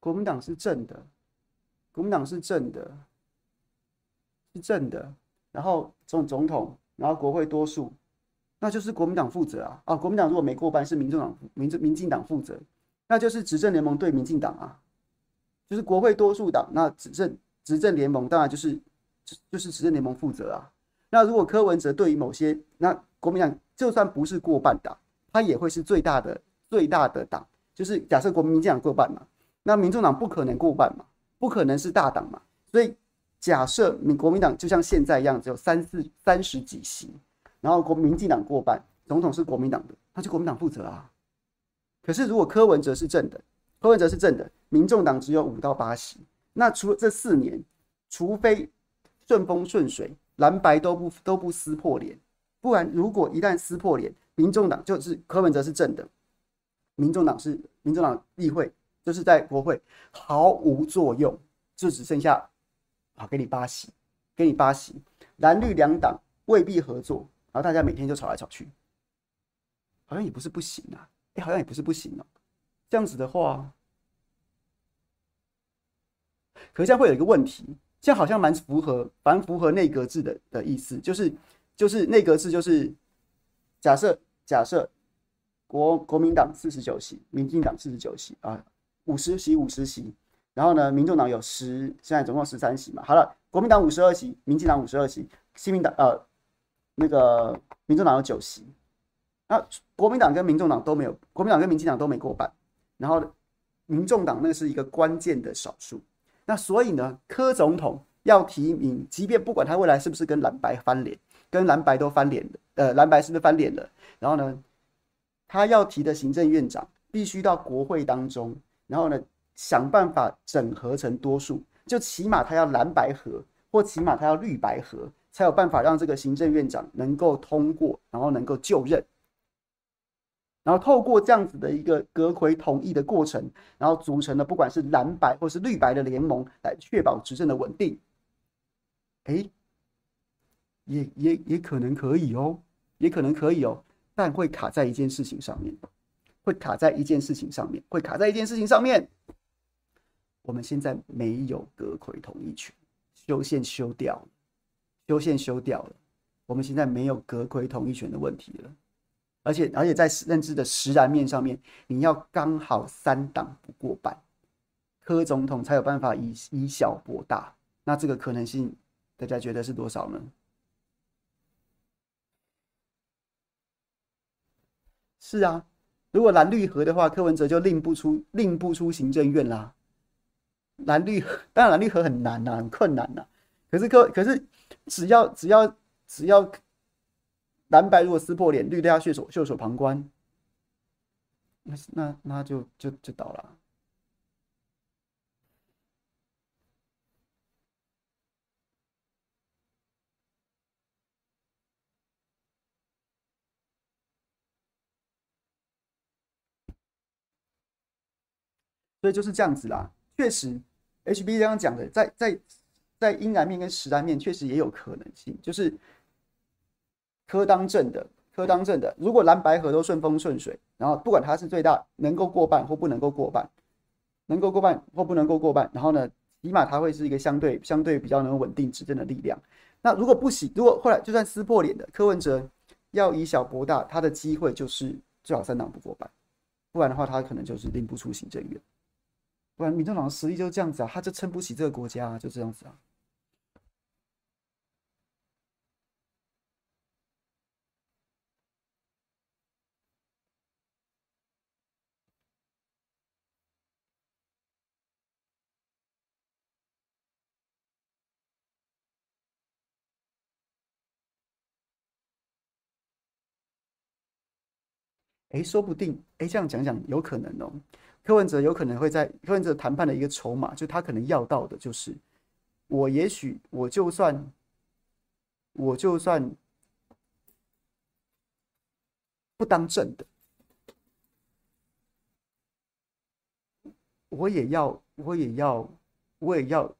国民党是正的，国民党是正的，是正的，然后总总统，然后国会多数，那就是国民党负责啊啊！国民党如果没过半，是民众党、民民进党负责。那就是执政联盟对民进党啊，就是国会多数党，那执政执政联盟当然就是就是执政联盟负责啊。那如果柯文哲对于某些，那国民党就算不是过半党，他也会是最大的最大的党。就是假设国民党过半嘛，那民众党不可能过半嘛，不可能是大党嘛。所以假设民国民党就像现在一样，只有三四三十几席，然后国民进党过半，总统是国民党的，那就国民党负责啊。可是，如果柯文哲是正的，柯文哲是正的，民众党只有五到八席，那除了这四年，除非顺风顺水，蓝白都不都不撕破脸，不然如果一旦撕破脸，民众党就是柯文哲是正的，民众党是民众党议会就是在国会毫无作用，就只剩下好给你八席，给你八席，蓝绿两党未必合作，然后大家每天就吵来吵去，好像也不是不行啊。好像也不是不行哦，这样子的话，可是这样会有一个问题，这样好像蛮符合，蛮符合内阁制的的意思，就是就是内阁制，就是假设假设国国民党四十九席，民进党四十九席啊，五十席五十席，然后呢，民众党有十，现在总共十三席嘛。好了，国民党五十二席，民进党五十二席，新民党呃那个民众党有九席，那国民党跟民众党都没有，国民党跟民进党都没过半，然后民众党那是一个关键的少数。那所以呢，柯总统要提名，即便不管他未来是不是跟蓝白翻脸，跟蓝白都翻脸了，呃，蓝白是不是翻脸了？然后呢，他要提的行政院长必须到国会当中，然后呢，想办法整合成多数，就起码他要蓝白合，或起码他要绿白合，才有办法让这个行政院长能够通过，然后能够就任。然后透过这样子的一个阁揆同意的过程，然后组成了不管是蓝白或是绿白的联盟，来确保执政的稳定。哎，也也也可能可以哦，也可能可以哦，但会卡在一件事情上面，会卡在一件事情上面，会卡在一件事情上面。我们现在没有阁揆同意权，修宪修掉了，修宪修掉了，我们现在没有阁揆同意权的问题了。而且，而且在认知的实然面上面，你要刚好三党不过半，柯总统才有办法以以小博大。那这个可能性，大家觉得是多少呢？是啊，如果蓝绿合的话，柯文哲就令不出令不出行政院啦。蓝绿当然蓝绿合很难呐、啊，很困难呐、啊。可是柯可是只要只要只要。蓝白如果撕破脸，绿的要袖手袖手旁观，那那那就就就倒了。所以就是这样子啦。确实，HB 刚刚讲的，在在在阴暗面跟实然面，确实也有可能性，就是。柯当政的，柯当政的，如果蓝白合都顺风顺水，然后不管他是最大能够过半或不能够过半，能够过半或不能够过半，然后呢，起码他会是一个相对相对比较能稳定执政的力量。那如果不行，如果后来就算撕破脸的柯文哲要以小博大，他的机会就是最好三党不过半，不然的话他可能就是拎不出行政院，不然民众党的实力就是这样子啊，他就撑不起这个国家，就这样子啊。哎，说不定，哎，这样讲讲有可能哦。柯文哲有可能会在柯文哲谈判的一个筹码，就他可能要到的就是，我也许我就算，我就算不当正的，我也要，我也要，我也要，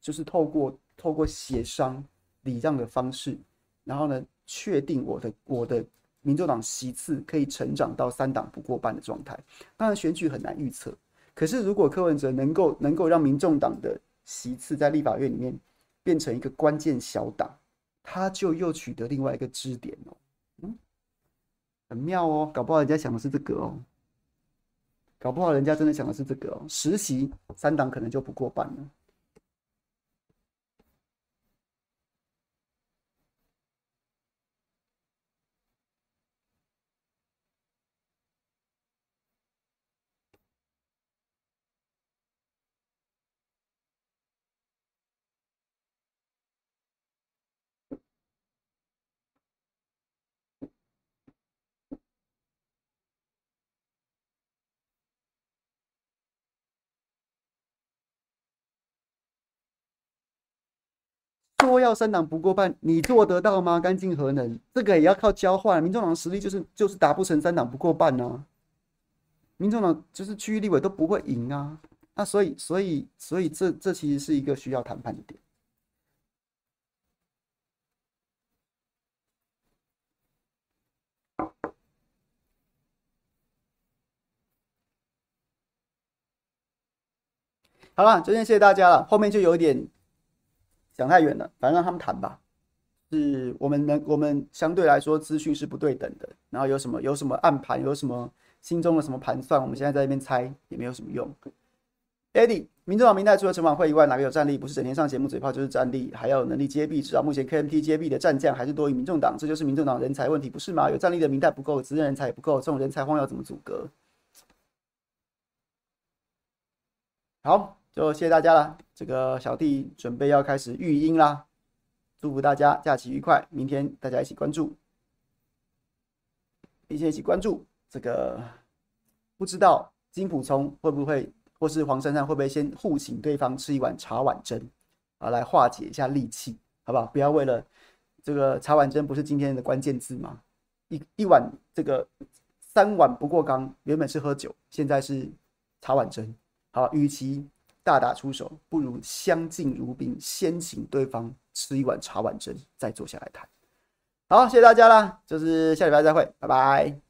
就是透过透过协商礼让的方式，然后呢，确定我的我的。民众党席次可以成长到三党不过半的状态，当然选举很难预测。可是如果柯文哲能够能够让民众党的席次在立法院里面变成一个关键小党，他就又取得另外一个支点哦，嗯，很妙哦，搞不好人家想的是这个哦，搞不好人家真的想的是这个哦，实席三党可能就不过半了。说要三党不过半，你做得到吗？干净核能，这个也要靠交换。民众党的实力就是就是达不成三党不过半呢、啊。民众党就是区域立委都不会赢啊。那所以所以所以这这其实是一个需要谈判的点。好了，今天谢谢大家了，后面就有点。讲太远了，反正让他们谈吧。是我们能我们相对来说资讯是不对等的，然后有什么有什么暗盘，有什么心中的什么盘算，我们现在在那边猜也没有什么用。Eddie，民众党民代除了陈琬惠以外，哪个有战力？不是整天上节目嘴炮就是战力，还要有能力接臂。至少目前 KMT 接臂的战将还是多于民众党，这就是民众党人才问题，不是吗？有战力的民代不够，资深人才也不够，这种人才荒要怎么阻隔？好，就谢谢大家了。这个小弟准备要开始育婴啦，祝福大家假期愉快。明天大家一起关注，明天一起关注这个，不知道金普聪会不会？或是黄珊珊会不会先互请对方吃一碗茶碗蒸啊，来化解一下戾气，好不好？不要为了这个茶碗蒸不是今天的关键字吗？一一碗这个三碗不过岗，原本是喝酒，现在是茶碗蒸。好，与其大打出手，不如相敬如宾，先请对方吃一碗茶碗蒸，再坐下来谈。好，谢谢大家啦，就是下礼拜再会，拜拜。